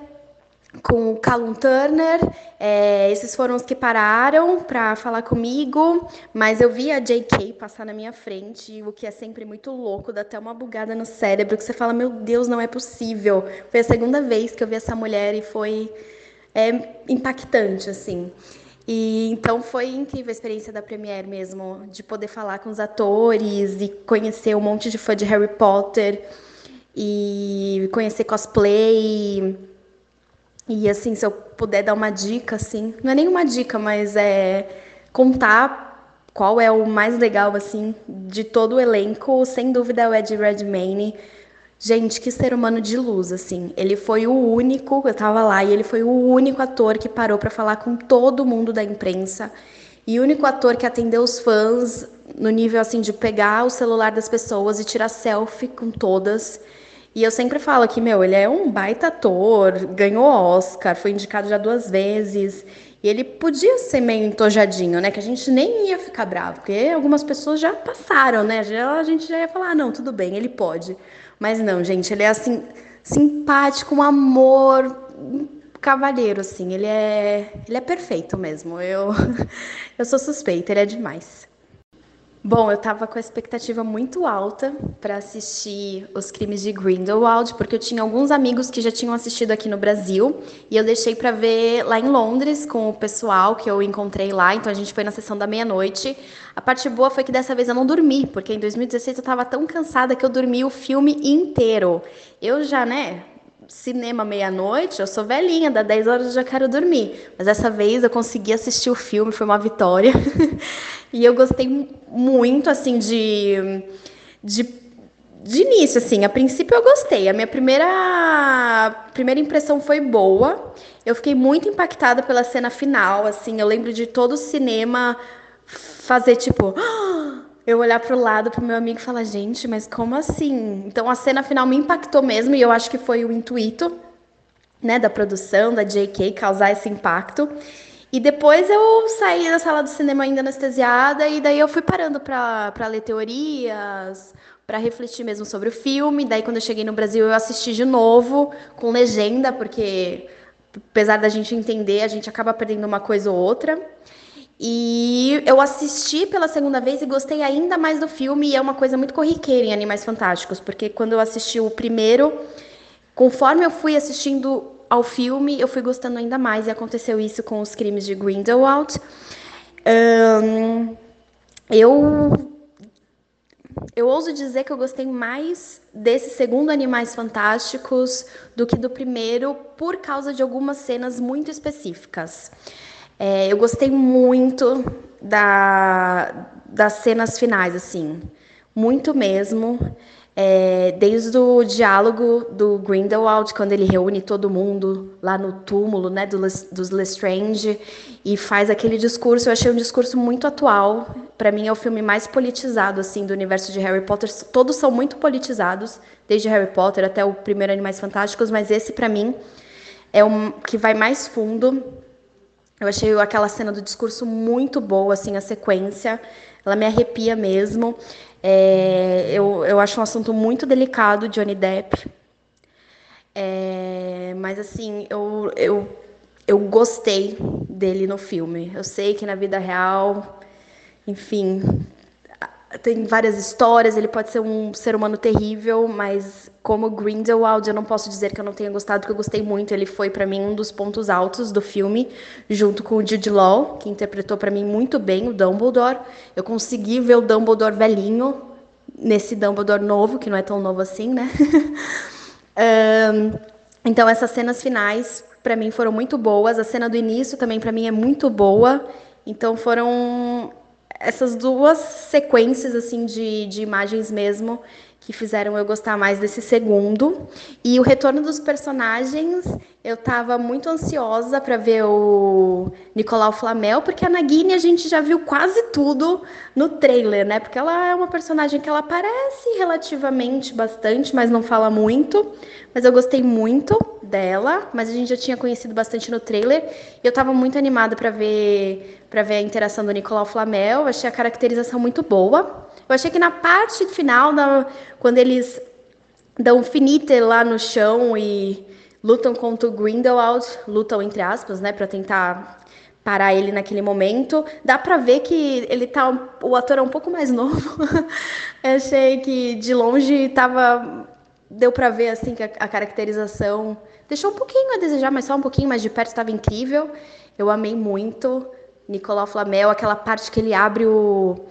com o Callum Turner. É, esses foram os que pararam para falar comigo, mas eu vi a J.K. passar na minha frente, o que é sempre muito louco, dá até uma bugada no cérebro, que você fala, meu Deus, não é possível. Foi a segunda vez que eu vi essa mulher e foi é impactante, assim. E então foi incrível a experiência da Premiere mesmo, de poder falar com os atores e conhecer um monte de fã de Harry Potter e conhecer cosplay. E assim, se eu puder dar uma dica, assim, não é nenhuma dica, mas é contar qual é o mais legal, assim, de todo o elenco, sem dúvida é o Ed Redmayne Gente, que ser humano de luz, assim. Ele foi o único, eu tava lá, e ele foi o único ator que parou para falar com todo mundo da imprensa. E o único ator que atendeu os fãs no nível, assim, de pegar o celular das pessoas e tirar selfie com todas. E eu sempre falo que, meu, ele é um baita ator, ganhou Oscar, foi indicado já duas vezes. E ele podia ser meio entojadinho, né? Que a gente nem ia ficar bravo, porque algumas pessoas já passaram, né? Já, a gente já ia falar, ah, não, tudo bem, ele pode. Mas não, gente, ele é assim, simpático, um amor, um cavalheiro, assim. Ele é, ele é perfeito mesmo. Eu, eu sou suspeita, ele é demais. Bom, eu estava com a expectativa muito alta para assistir Os Crimes de Grindelwald, porque eu tinha alguns amigos que já tinham assistido aqui no Brasil e eu deixei para ver lá em Londres com o pessoal que eu encontrei lá. Então a gente foi na sessão da meia-noite. A parte boa foi que dessa vez eu não dormi, porque em 2016 eu estava tão cansada que eu dormi o filme inteiro. Eu já, né, cinema meia-noite, eu sou velhinha, dá 10 horas eu já quero dormir. Mas dessa vez eu consegui assistir o filme, foi uma vitória. e eu gostei muito, assim, de, de, de início, assim. A princípio eu gostei. A minha primeira, primeira impressão foi boa. Eu fiquei muito impactada pela cena final, assim. Eu lembro de todo o cinema fazer tipo. eu olhar pro lado pro meu amigo e falar, gente, mas como assim? Então a cena final me impactou mesmo e eu acho que foi o intuito, né, da produção, da JK, causar esse impacto. E depois eu saí da sala do cinema ainda anestesiada e daí eu fui parando para ler teorias, para refletir mesmo sobre o filme. Daí quando eu cheguei no Brasil eu assisti de novo com legenda, porque apesar da gente entender, a gente acaba perdendo uma coisa ou outra. E eu assisti pela segunda vez e gostei ainda mais do filme, e é uma coisa muito corriqueira em Animais Fantásticos, porque quando eu assisti o primeiro, conforme eu fui assistindo ao filme, eu fui gostando ainda mais, e aconteceu isso com os crimes de Grindelwald. Um, eu eu ouso dizer que eu gostei mais desse segundo Animais Fantásticos do que do primeiro, por causa de algumas cenas muito específicas. É, eu gostei muito da, das cenas finais, assim, muito mesmo. É, desde o diálogo do Grindelwald, quando ele reúne todo mundo lá no túmulo né, do, dos Lestrange e faz aquele discurso, eu achei um discurso muito atual. Para mim é o filme mais politizado assim do universo de Harry Potter. Todos são muito politizados, desde Harry Potter até o primeiro Animais Fantásticos, mas esse para mim é o que vai mais fundo eu achei aquela cena do discurso muito boa, assim, a sequência. Ela me arrepia mesmo. É, eu, eu acho um assunto muito delicado, Johnny Depp. É, mas, assim, eu, eu, eu gostei dele no filme. Eu sei que na vida real, enfim, tem várias histórias, ele pode ser um ser humano terrível, mas como Grindelwald, eu não posso dizer que eu não tenha gostado, porque eu gostei muito. Ele foi para mim um dos pontos altos do filme, junto com o Jude Law, que interpretou para mim muito bem o Dumbledore. Eu consegui ver o Dumbledore velhinho nesse Dumbledore novo, que não é tão novo assim, né? um, então essas cenas finais para mim foram muito boas. A cena do início também para mim é muito boa. Então foram essas duas sequências assim de, de imagens mesmo que fizeram eu gostar mais desse segundo. E o retorno dos personagens, eu estava muito ansiosa para ver o Nicolau Flamel, porque a Nagini a gente já viu quase tudo no trailer, né? Porque ela é uma personagem que ela aparece relativamente bastante, mas não fala muito. Mas eu gostei muito dela, mas a gente já tinha conhecido bastante no trailer. E eu estava muito animada para ver para ver a interação do Nicolau Flamel. Achei a caracterização muito boa. Eu achei que na parte final, na, quando eles dão finite lá no chão e lutam contra o Grindelwald, lutam entre aspas, né, para tentar parar ele naquele momento, dá para ver que ele tá o ator é um pouco mais novo. Eu achei que de longe tava deu para ver assim que a, a, caracterização deixou um pouquinho a desejar, mas só um pouquinho, mas de perto estava incrível. Eu amei muito Nicolau Flamel, aquela parte que ele abre o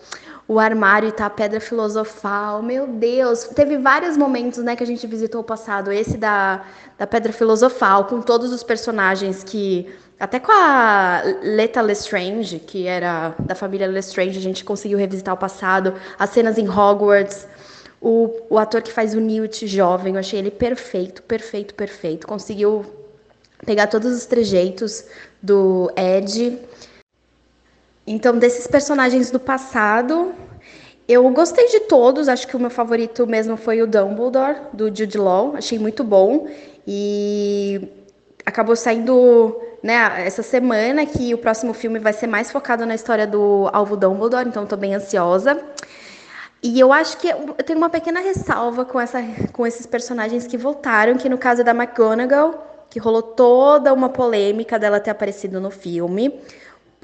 o armário tá a pedra filosofal. Meu Deus, teve vários momentos, né, que a gente visitou o passado. Esse da, da pedra filosofal, com todos os personagens que até com a Leta Lestrange, que era da família Lestrange, a gente conseguiu revisitar o passado, as cenas em Hogwarts, o, o ator que faz o Newt jovem, eu achei ele perfeito, perfeito, perfeito. Conseguiu pegar todos os trejeitos do Ed então, desses personagens do passado, eu gostei de todos. Acho que o meu favorito mesmo foi o Dumbledore, do Jude Law. Achei muito bom. E acabou saindo né, essa semana que o próximo filme vai ser mais focado na história do Alvo Dumbledore, então estou bem ansiosa. E eu acho que eu tenho uma pequena ressalva com, essa, com esses personagens que voltaram, que no caso é da McGonagall, que rolou toda uma polêmica dela ter aparecido no filme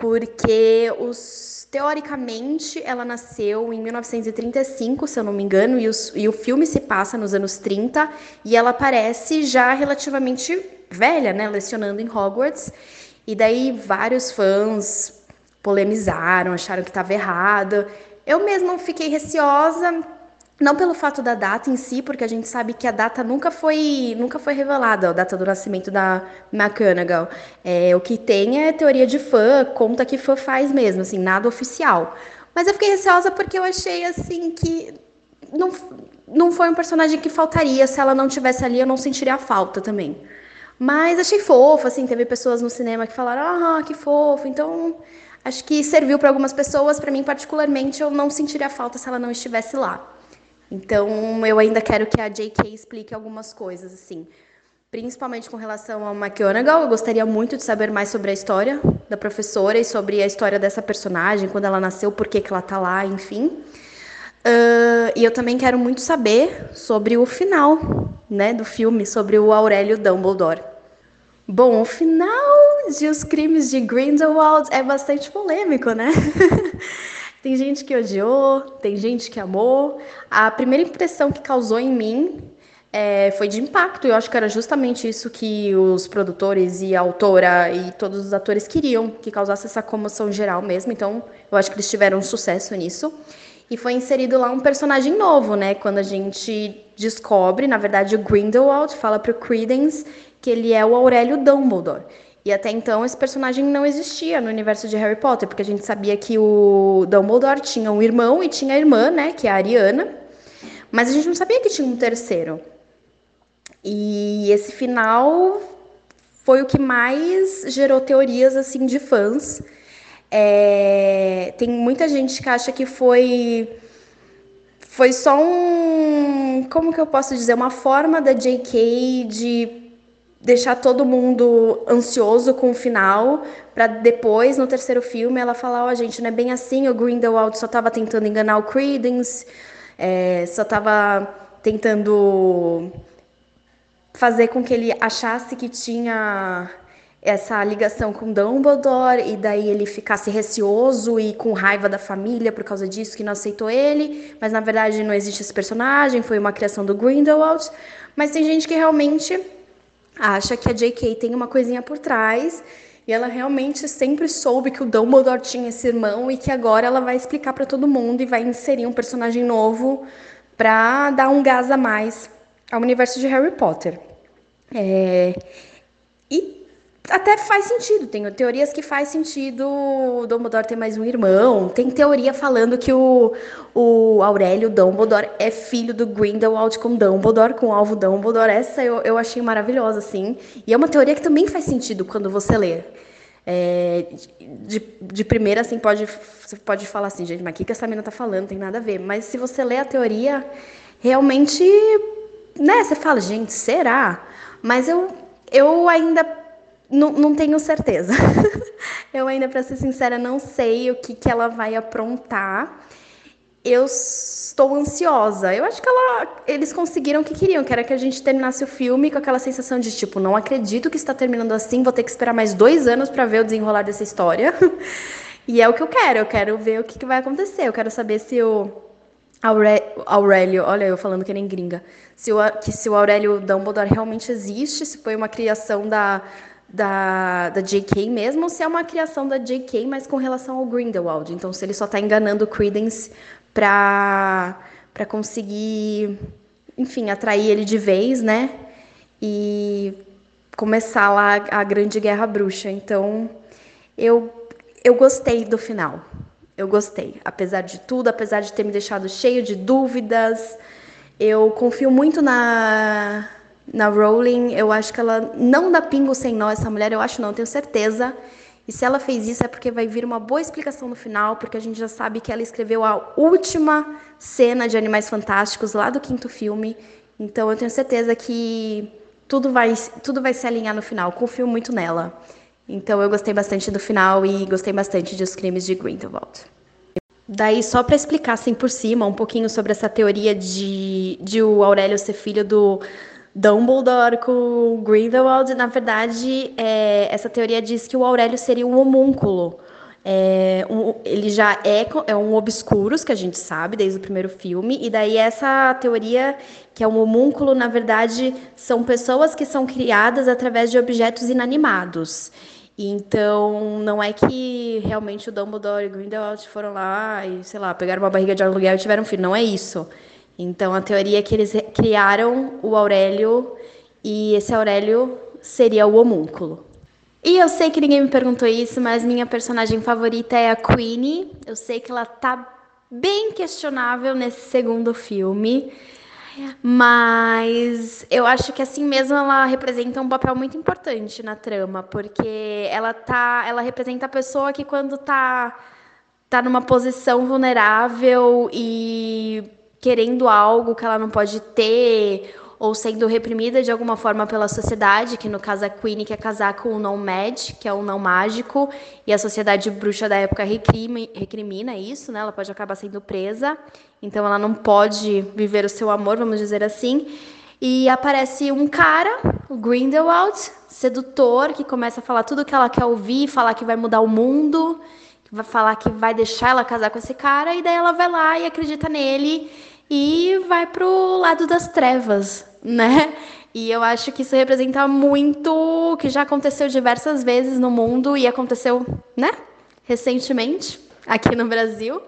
porque os, teoricamente ela nasceu em 1935, se eu não me engano, e, os, e o filme se passa nos anos 30, e ela aparece já relativamente velha, né, lecionando em Hogwarts. E daí vários fãs polemizaram, acharam que estava errado. Eu mesma fiquei receosa, não pelo fato da data em si, porque a gente sabe que a data nunca foi, nunca foi revelada, a data do nascimento da McGonagall. É, o que tem é teoria de fã, conta que fã faz mesmo, assim, nada oficial. Mas eu fiquei receosa porque eu achei, assim, que não, não foi um personagem que faltaria. Se ela não tivesse ali, eu não sentiria a falta também. Mas achei fofo, assim, teve pessoas no cinema que falaram, ah, que fofo. Então, acho que serviu para algumas pessoas, para mim particularmente, eu não sentiria falta se ela não estivesse lá. Então, eu ainda quero que a J.K. explique algumas coisas, assim. Principalmente com relação ao McGonagall, eu gostaria muito de saber mais sobre a história da professora e sobre a história dessa personagem, quando ela nasceu, por que, que ela tá lá, enfim. Uh, e eu também quero muito saber sobre o final né, do filme, sobre o Aurélio Dumbledore. Bom, o final de Os Crimes de Grindelwald é bastante polêmico, né? Tem gente que odiou, tem gente que amou. A primeira impressão que causou em mim é, foi de impacto. Eu acho que era justamente isso que os produtores e a autora e todos os atores queriam, que causasse essa comoção geral mesmo. Então, eu acho que eles tiveram sucesso nisso. E foi inserido lá um personagem novo, né? Quando a gente descobre, na verdade, o Grindelwald fala para o Credence que ele é o Aurélio Dumbledore. E até então esse personagem não existia no universo de Harry Potter, porque a gente sabia que o Dumbledore tinha um irmão e tinha a irmã, né, que é a Ariana, mas a gente não sabia que tinha um terceiro. E esse final foi o que mais gerou teorias assim de fãs. É... tem muita gente que acha que foi foi só um, como que eu posso dizer, uma forma da J.K. de deixar todo mundo ansioso com o final, para depois, no terceiro filme, ela falar, ó, oh, gente, não é bem assim, o Grindelwald só estava tentando enganar o Credence, é, só estava tentando fazer com que ele achasse que tinha essa ligação com Dumbledore e daí ele ficasse receoso e com raiva da família por causa disso que não aceitou ele, mas na verdade não existe esse personagem, foi uma criação do Grindelwald. Mas tem gente que realmente acha que a J.K. tem uma coisinha por trás e ela realmente sempre soube que o Dumbledore tinha esse irmão e que agora ela vai explicar para todo mundo e vai inserir um personagem novo para dar um gás a mais ao universo de Harry Potter. É... E até faz sentido, tem teorias que faz sentido o Dumbledore ter mais um irmão, tem teoria falando que o, o Aurélio Dumbledore é filho do Grindelwald com Dumbledore, com o alvo Dumbledore, essa eu, eu achei maravilhosa, assim, e é uma teoria que também faz sentido quando você lê. É, de, de primeira, assim, pode, você pode falar assim, gente, mas o que, que essa menina tá falando? Tem nada a ver. Mas se você lê a teoria, realmente, né, você fala, gente, será? Mas eu, eu ainda não, não tenho certeza. eu ainda, para ser sincera, não sei o que, que ela vai aprontar. Eu estou ansiosa. Eu acho que ela, eles conseguiram o que queriam, que era que a gente terminasse o filme com aquela sensação de tipo, não acredito que está terminando assim, vou ter que esperar mais dois anos para ver o desenrolar dessa história. e é o que eu quero. Eu quero ver o que, que vai acontecer. Eu quero saber se o Aurélio, olha eu falando que nem gringa, se o, que se o Aurélio Dumbledore realmente existe, se foi uma criação da da, da J.K. mesmo, ou se é uma criação da J.K., mas com relação ao Grindelwald. Então, se ele só está enganando o Credence para conseguir, enfim, atrair ele de vez, né? E começar lá a grande guerra bruxa. Então, eu, eu gostei do final. Eu gostei. Apesar de tudo, apesar de ter me deixado cheio de dúvidas, eu confio muito na na Rowling, eu acho que ela não dá pingo sem nó essa mulher, eu acho não, tenho certeza. E se ela fez isso é porque vai vir uma boa explicação no final, porque a gente já sabe que ela escreveu a última cena de Animais Fantásticos lá do quinto filme. Então eu tenho certeza que tudo vai, tudo vai se alinhar no final. Confio muito nela. Então eu gostei bastante do final e gostei bastante de Os Crimes de Grindelwald. Daí, só para explicar assim por cima um pouquinho sobre essa teoria de, de o Aurélio ser filho do Dumbledore com Grindelwald, na verdade, é, essa teoria diz que o Aurélio seria um homúnculo. É, um, ele já é, é um obscuros, que a gente sabe desde o primeiro filme, e daí essa teoria, que é um homúnculo, na verdade, são pessoas que são criadas através de objetos inanimados. Então, não é que realmente o Dumbledore e o Grindelwald foram lá e, sei lá, pegaram uma barriga de aluguel e tiveram um filho. Não é isso. Então, a teoria é que eles criaram o Aurélio e esse Aurélio seria o homúnculo. E eu sei que ninguém me perguntou isso, mas minha personagem favorita é a Queenie. Eu sei que ela tá bem questionável nesse segundo filme. Mas eu acho que assim mesmo ela representa um papel muito importante na trama, porque ela tá, ela representa a pessoa que quando tá tá numa posição vulnerável e querendo algo que ela não pode ter ou sendo reprimida de alguma forma pela sociedade, que no caso a Queen quer casar com o não mad, que é um não mágico, e a sociedade bruxa da época recrimina, recrimina isso, né? Ela pode acabar sendo presa, então ela não pode viver o seu amor, vamos dizer assim. E aparece um cara, o Grindelwald, sedutor, que começa a falar tudo o que ela quer ouvir, falar que vai mudar o mundo, que vai falar que vai deixar ela casar com esse cara, e daí ela vai lá e acredita nele e vai pro lado das trevas, né? E eu acho que isso representa muito que já aconteceu diversas vezes no mundo e aconteceu, né? Recentemente aqui no Brasil,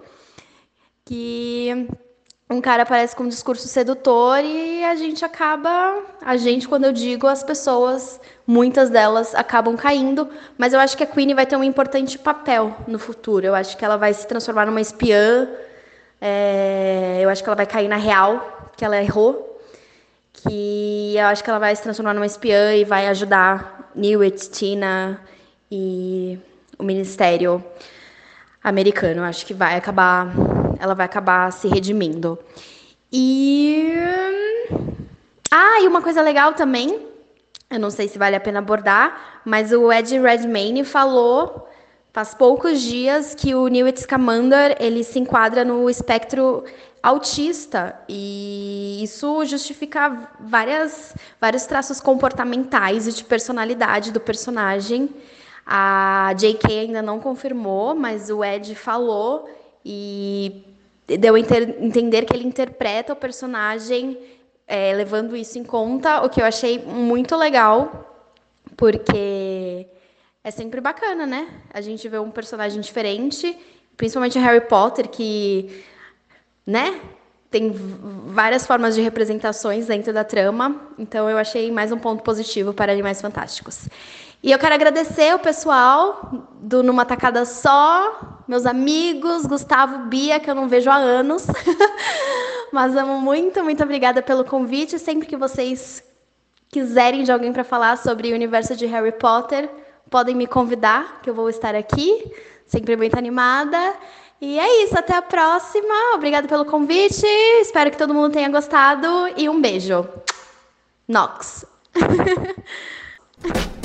que um cara aparece com um discurso sedutor e a gente acaba, a gente quando eu digo as pessoas, muitas delas acabam caindo, mas eu acho que a Queen vai ter um importante papel no futuro. Eu acho que ela vai se transformar numa espiã. É, eu acho que ela vai cair na real, que ela errou que eu acho que ela vai se transformar numa espiã e vai ajudar Newt, Tina e o Ministério americano. Eu acho que vai acabar, ela vai acabar se redimindo. E ah, e uma coisa legal também, eu não sei se vale a pena abordar, mas o Ed Redmayne falou faz poucos dias que o Newt Scamander ele se enquadra no espectro autista e isso justifica várias, vários traços comportamentais e de personalidade do personagem. A J.K. ainda não confirmou, mas o Ed falou e deu a entender que ele interpreta o personagem é, levando isso em conta, o que eu achei muito legal, porque é sempre bacana, né? A gente vê um personagem diferente, principalmente Harry Potter, que né? Tem várias formas de representações dentro da trama, então eu achei mais um ponto positivo para Animais Fantásticos. E eu quero agradecer o pessoal do Numa Tacada Só, meus amigos, Gustavo, Bia, que eu não vejo há anos. Mas amo muito, muito obrigada pelo convite. Sempre que vocês quiserem de alguém para falar sobre o universo de Harry Potter, podem me convidar, que eu vou estar aqui, sempre muito animada. E é isso, até a próxima. Obrigada pelo convite. Espero que todo mundo tenha gostado e um beijo. Nox.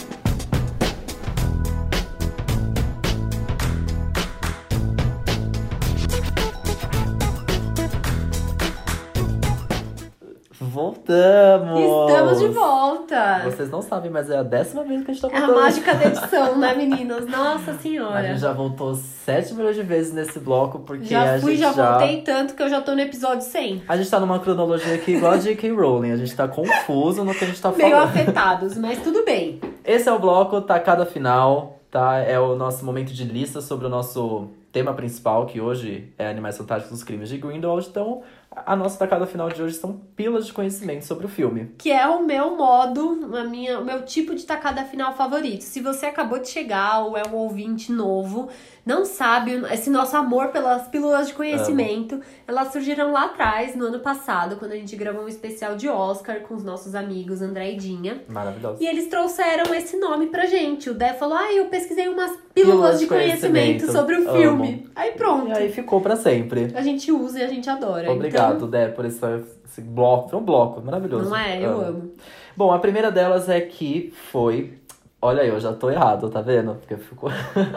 Voltamos! Estamos de volta! Vocês não sabem, mas é a décima vez que a gente tá É a voltando. mágica da edição, né, meninas? Nossa A senhora. gente já voltou 7 milhões de vezes nesse bloco, porque Já a fui, gente já já... voltei tanto que eu já tô no episódio 100. A gente tá numa cronologia aqui igual a J.K. Rowling. A gente tá confuso no que a gente tá Meio falando. afetados, mas tudo bem. Esse é o bloco Tacada Final, tá? É o nosso momento de lista sobre o nosso tema principal, que hoje é Animais Fantásticos dos Crimes de Grindelwald. Então, a nossa tacada final de hoje são pilas de conhecimento sobre o filme. Que é o meu modo, a minha, o meu tipo de tacada final favorito. Se você acabou de chegar ou é um ouvinte novo, não sabe, esse nosso amor pelas pílulas de conhecimento, elas surgiram lá atrás, no ano passado, quando a gente gravou um especial de Oscar com os nossos amigos André e Dinha. Maravilhoso. E eles trouxeram esse nome pra gente. O Dé falou: Ah, eu pesquisei umas pílulas, de conhecimento, conhecimento. sobre o Amo. filme. Aí pronto. E aí ficou pra sempre. A gente usa e a gente adora. Obrigado, Então, Dé, por esse, esse bloco. Foi um bloco maravilhoso. não é? Eu amo. Bom, a primeira delas é que foi. Olha aí, eu já tô errado, tá vendo? Porque ficou.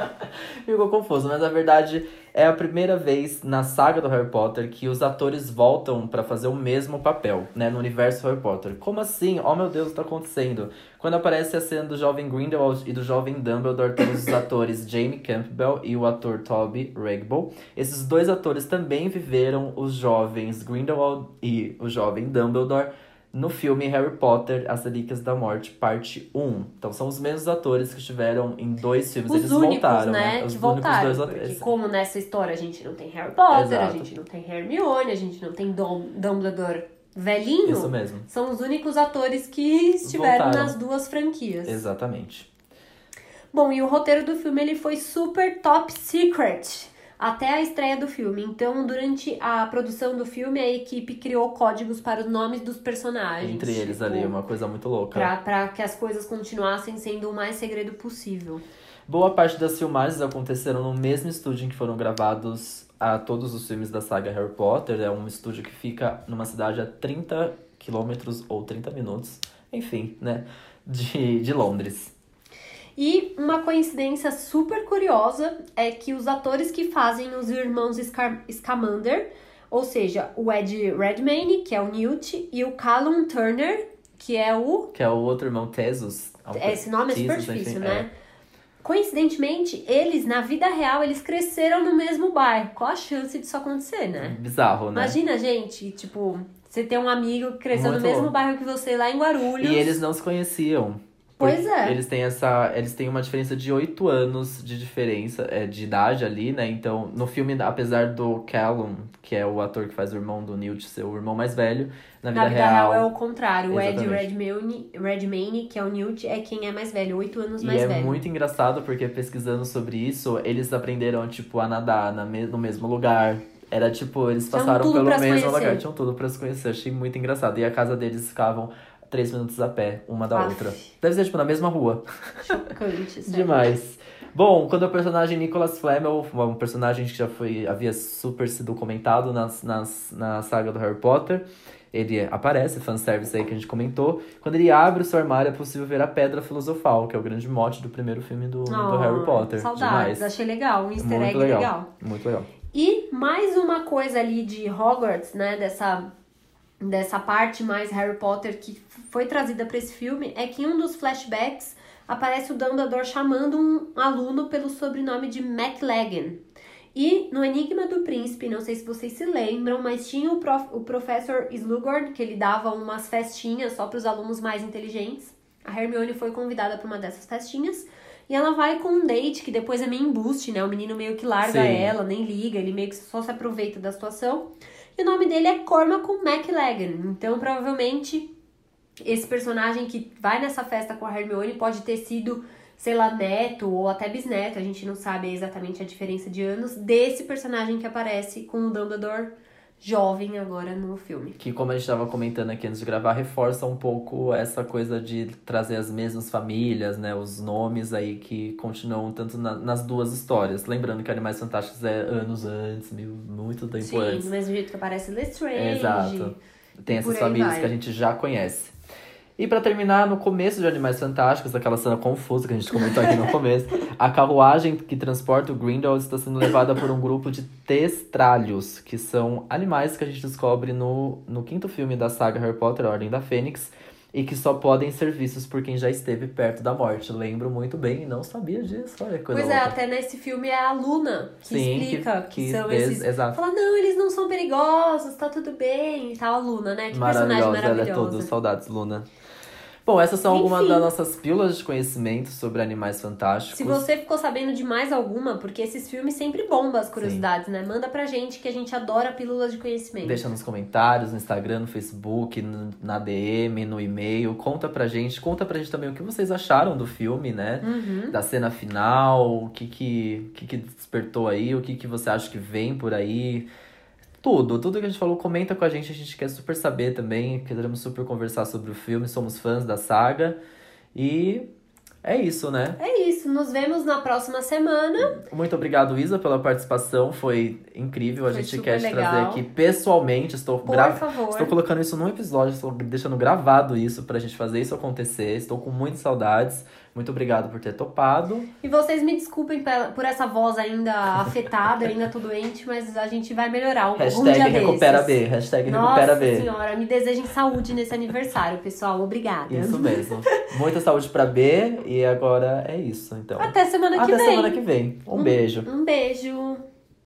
ficou confuso, mas na verdade é a primeira vez na saga do Harry Potter que os atores voltam pra fazer o mesmo papel, né? No universo Harry Potter. Como assim? Oh meu Deus, o que tá acontecendo? Quando aparece a cena do jovem Grindelwald e do jovem Dumbledore, temos os atores Jamie Campbell e o ator Toby Regbo. Esses dois atores também viveram os jovens Grindelwald e o jovem Dumbledore no filme Harry Potter, As Relíquias da Morte, parte 1. Então são os mesmos atores que estiveram em dois filmes. Os Eles únicos, voltaram, né? né? Os que únicos voltaram. dois porque atores. como nessa história a gente não tem Harry Potter, a Exato. gente não tem Hermione, a gente não tem Dom, Dumbledore velhinho. Isso mesmo. São os únicos atores que estiveram Voltaram. nas duas franquias. Exatamente. Bom, e o roteiro do filme ele foi super top secret. Até a estreia do filme. Então, durante a produção do filme, a equipe criou códigos para os nomes dos personagens. Entre eles tipo, ali, uma coisa muito louca. Pra, pra que as coisas continuassem sendo o mais segredo possível. Boa parte das filmagens aconteceram no mesmo estúdio em que foram gravados a todos os filmes da saga Harry Potter. É um estúdio que fica numa cidade a 30 quilômetros ou 30 minutos, enfim, né? De, de Londres. E uma coincidência super curiosa é que os atores que fazem os irmãos Scar Scamander, ou seja, o Ed Redmayne, que é o Newt, e o Callum Turner, que é o... Que é o outro irmão Tesus. Esse nome é super Tesus, difícil, enfim, né? é. Coincidentemente, eles, na vida real, eles cresceram no mesmo bairro. Qual a chance disso acontecer, né? Bizarro, né? Imagina, gente, tipo, você ter um amigo que cresceu Muito no mesmo louco. bairro que você, lá em Guarulhos. E eles não se conheciam. Pois é. Eles têm essa. Eles têm uma diferença de oito anos de diferença, é, de idade ali, né? Então, no filme, apesar do Callum, que é o ator que faz o irmão do Newt, ser o irmão mais velho, na vida, Na vida real, real. é o contrário. O Ed. Redmayne, Redmayne, que é o Newt, é quem é mais velho, oito anos E mais é velho. muito engraçado porque pesquisando sobre isso, eles aprenderam, tipo, a nadar na me- no mesmo lugar. Era tipo, eles passaram pelo mesmo lugar, tinham tudo pra se conhecer. Achei muito engraçado. E a casa deles ficavam três minutos a pé, uma da Aff. outra. Deve ser, tipo, na mesma rua. Chocante, sério. Demais. Bom, quando o personagem Nicholas Flamel, um personagem que já foi, havia super sido comentado nas, nas, na saga do Harry Potter, ele aparece, fanservice aí que a gente comentou. Quando ele abre o seu armário, é possível ver a Pedra Filosofal, que é o grande mote do primeiro filme do, do Ah, Harry Potter. Saudades, Demais. achei legal, um easter Muito egg legal. legal. Muito legal. E mais uma coisa ali de Hogwarts, né, dessa, dessa parte mais Harry Potter que foi trazida para esse filme, é que em um dos flashbacks aparece o Dumbledore chamando um aluno pelo sobrenome de McLagan. E no Enigma do Príncipe, não sei se vocês se lembram, mas tinha o, prof, o professor Slughorn, que ele dava umas festinhas só para os alunos mais inteligentes. A Hermione foi convidada para uma dessas festinhas. E ela vai com um date que depois é meio embuste, né? O menino meio que larga Sim. ela, nem liga, ele meio que só se aproveita da situação. E o nome dele é Cormac McLagan. Então, provavelmente, esse personagem que vai nessa festa com a Hermione pode ter sido, sei lá, neto ou até bisneto, a gente não sabe exatamente a diferença de anos, desse personagem que aparece com o Dumbledore jovem agora no filme. Que, como a gente estava comentando aqui antes de gravar, reforça um pouco essa coisa de trazer as mesmas famílias, né? Os nomes aí que continuam tanto na- nas duas histórias. Lembrando que Animais Fantásticos é anos antes, muito tempo Sim, antes. do mesmo jeito que aparece Lestrange. Exato. Tem essas famílias vai. que a gente já conhece. E pra terminar, no começo de Animais Fantásticos, aquela cena confusa que a gente comentou aqui no começo, a carruagem que transporta o Grindelwald está sendo levada por um grupo de testralhos, que são animais que a gente descobre no, no quinto filme da saga Harry Potter, Ordem da Fênix, e que só podem ser vistos por quem já esteve perto da morte. Lembro muito bem e não sabia disso. Olha que coisa Pois é, louca. até nesse filme é a Luna que Sim, explica que, que são des- esses. exato. Fala, não, eles não são perigosos, tá tudo bem e tal. A Luna, né? Que personagem Maravilhosa, ela é tudo. Saudades, Luna. Bom, essas são algumas das nossas pílulas de conhecimento sobre animais fantásticos. Se você ficou sabendo de mais alguma, porque esses filmes sempre bombam as curiosidades, né? Manda pra gente que a gente adora pílulas de conhecimento. Deixa nos comentários, no Instagram, no Facebook, no- na DM, no e-mail. Conta pra gente. Conta pra gente também o que vocês acharam do filme, né? Uhum. Da cena final, o que que, o que que despertou aí, o que que você acha que vem por aí. Tudo, tudo que a gente falou, comenta com a gente, a gente quer super saber também, queremos super conversar sobre o filme, somos fãs da saga. E é isso, né? É isso, nos vemos na próxima semana. Muito obrigado, Isa, pela participação, foi incrível. A Foi gente quer te trazer aqui pessoalmente, estou Por gra- favor. Estou colocando isso num episódio, estou deixando gravado isso pra gente fazer isso acontecer. Estou com muitas saudades. Muito obrigado por ter topado. E vocês me desculpem por essa voz ainda afetada, ainda tô doente, mas a gente vai melhorar um, um Hashtag recupera. B. Hashtag Nossa recupera B. senhora, me desejem saúde nesse aniversário, pessoal. Obrigada. Isso mesmo. Muita saúde pra B. E agora é isso, então. Até semana que Até vem. semana que vem. Um beijo. Um beijo.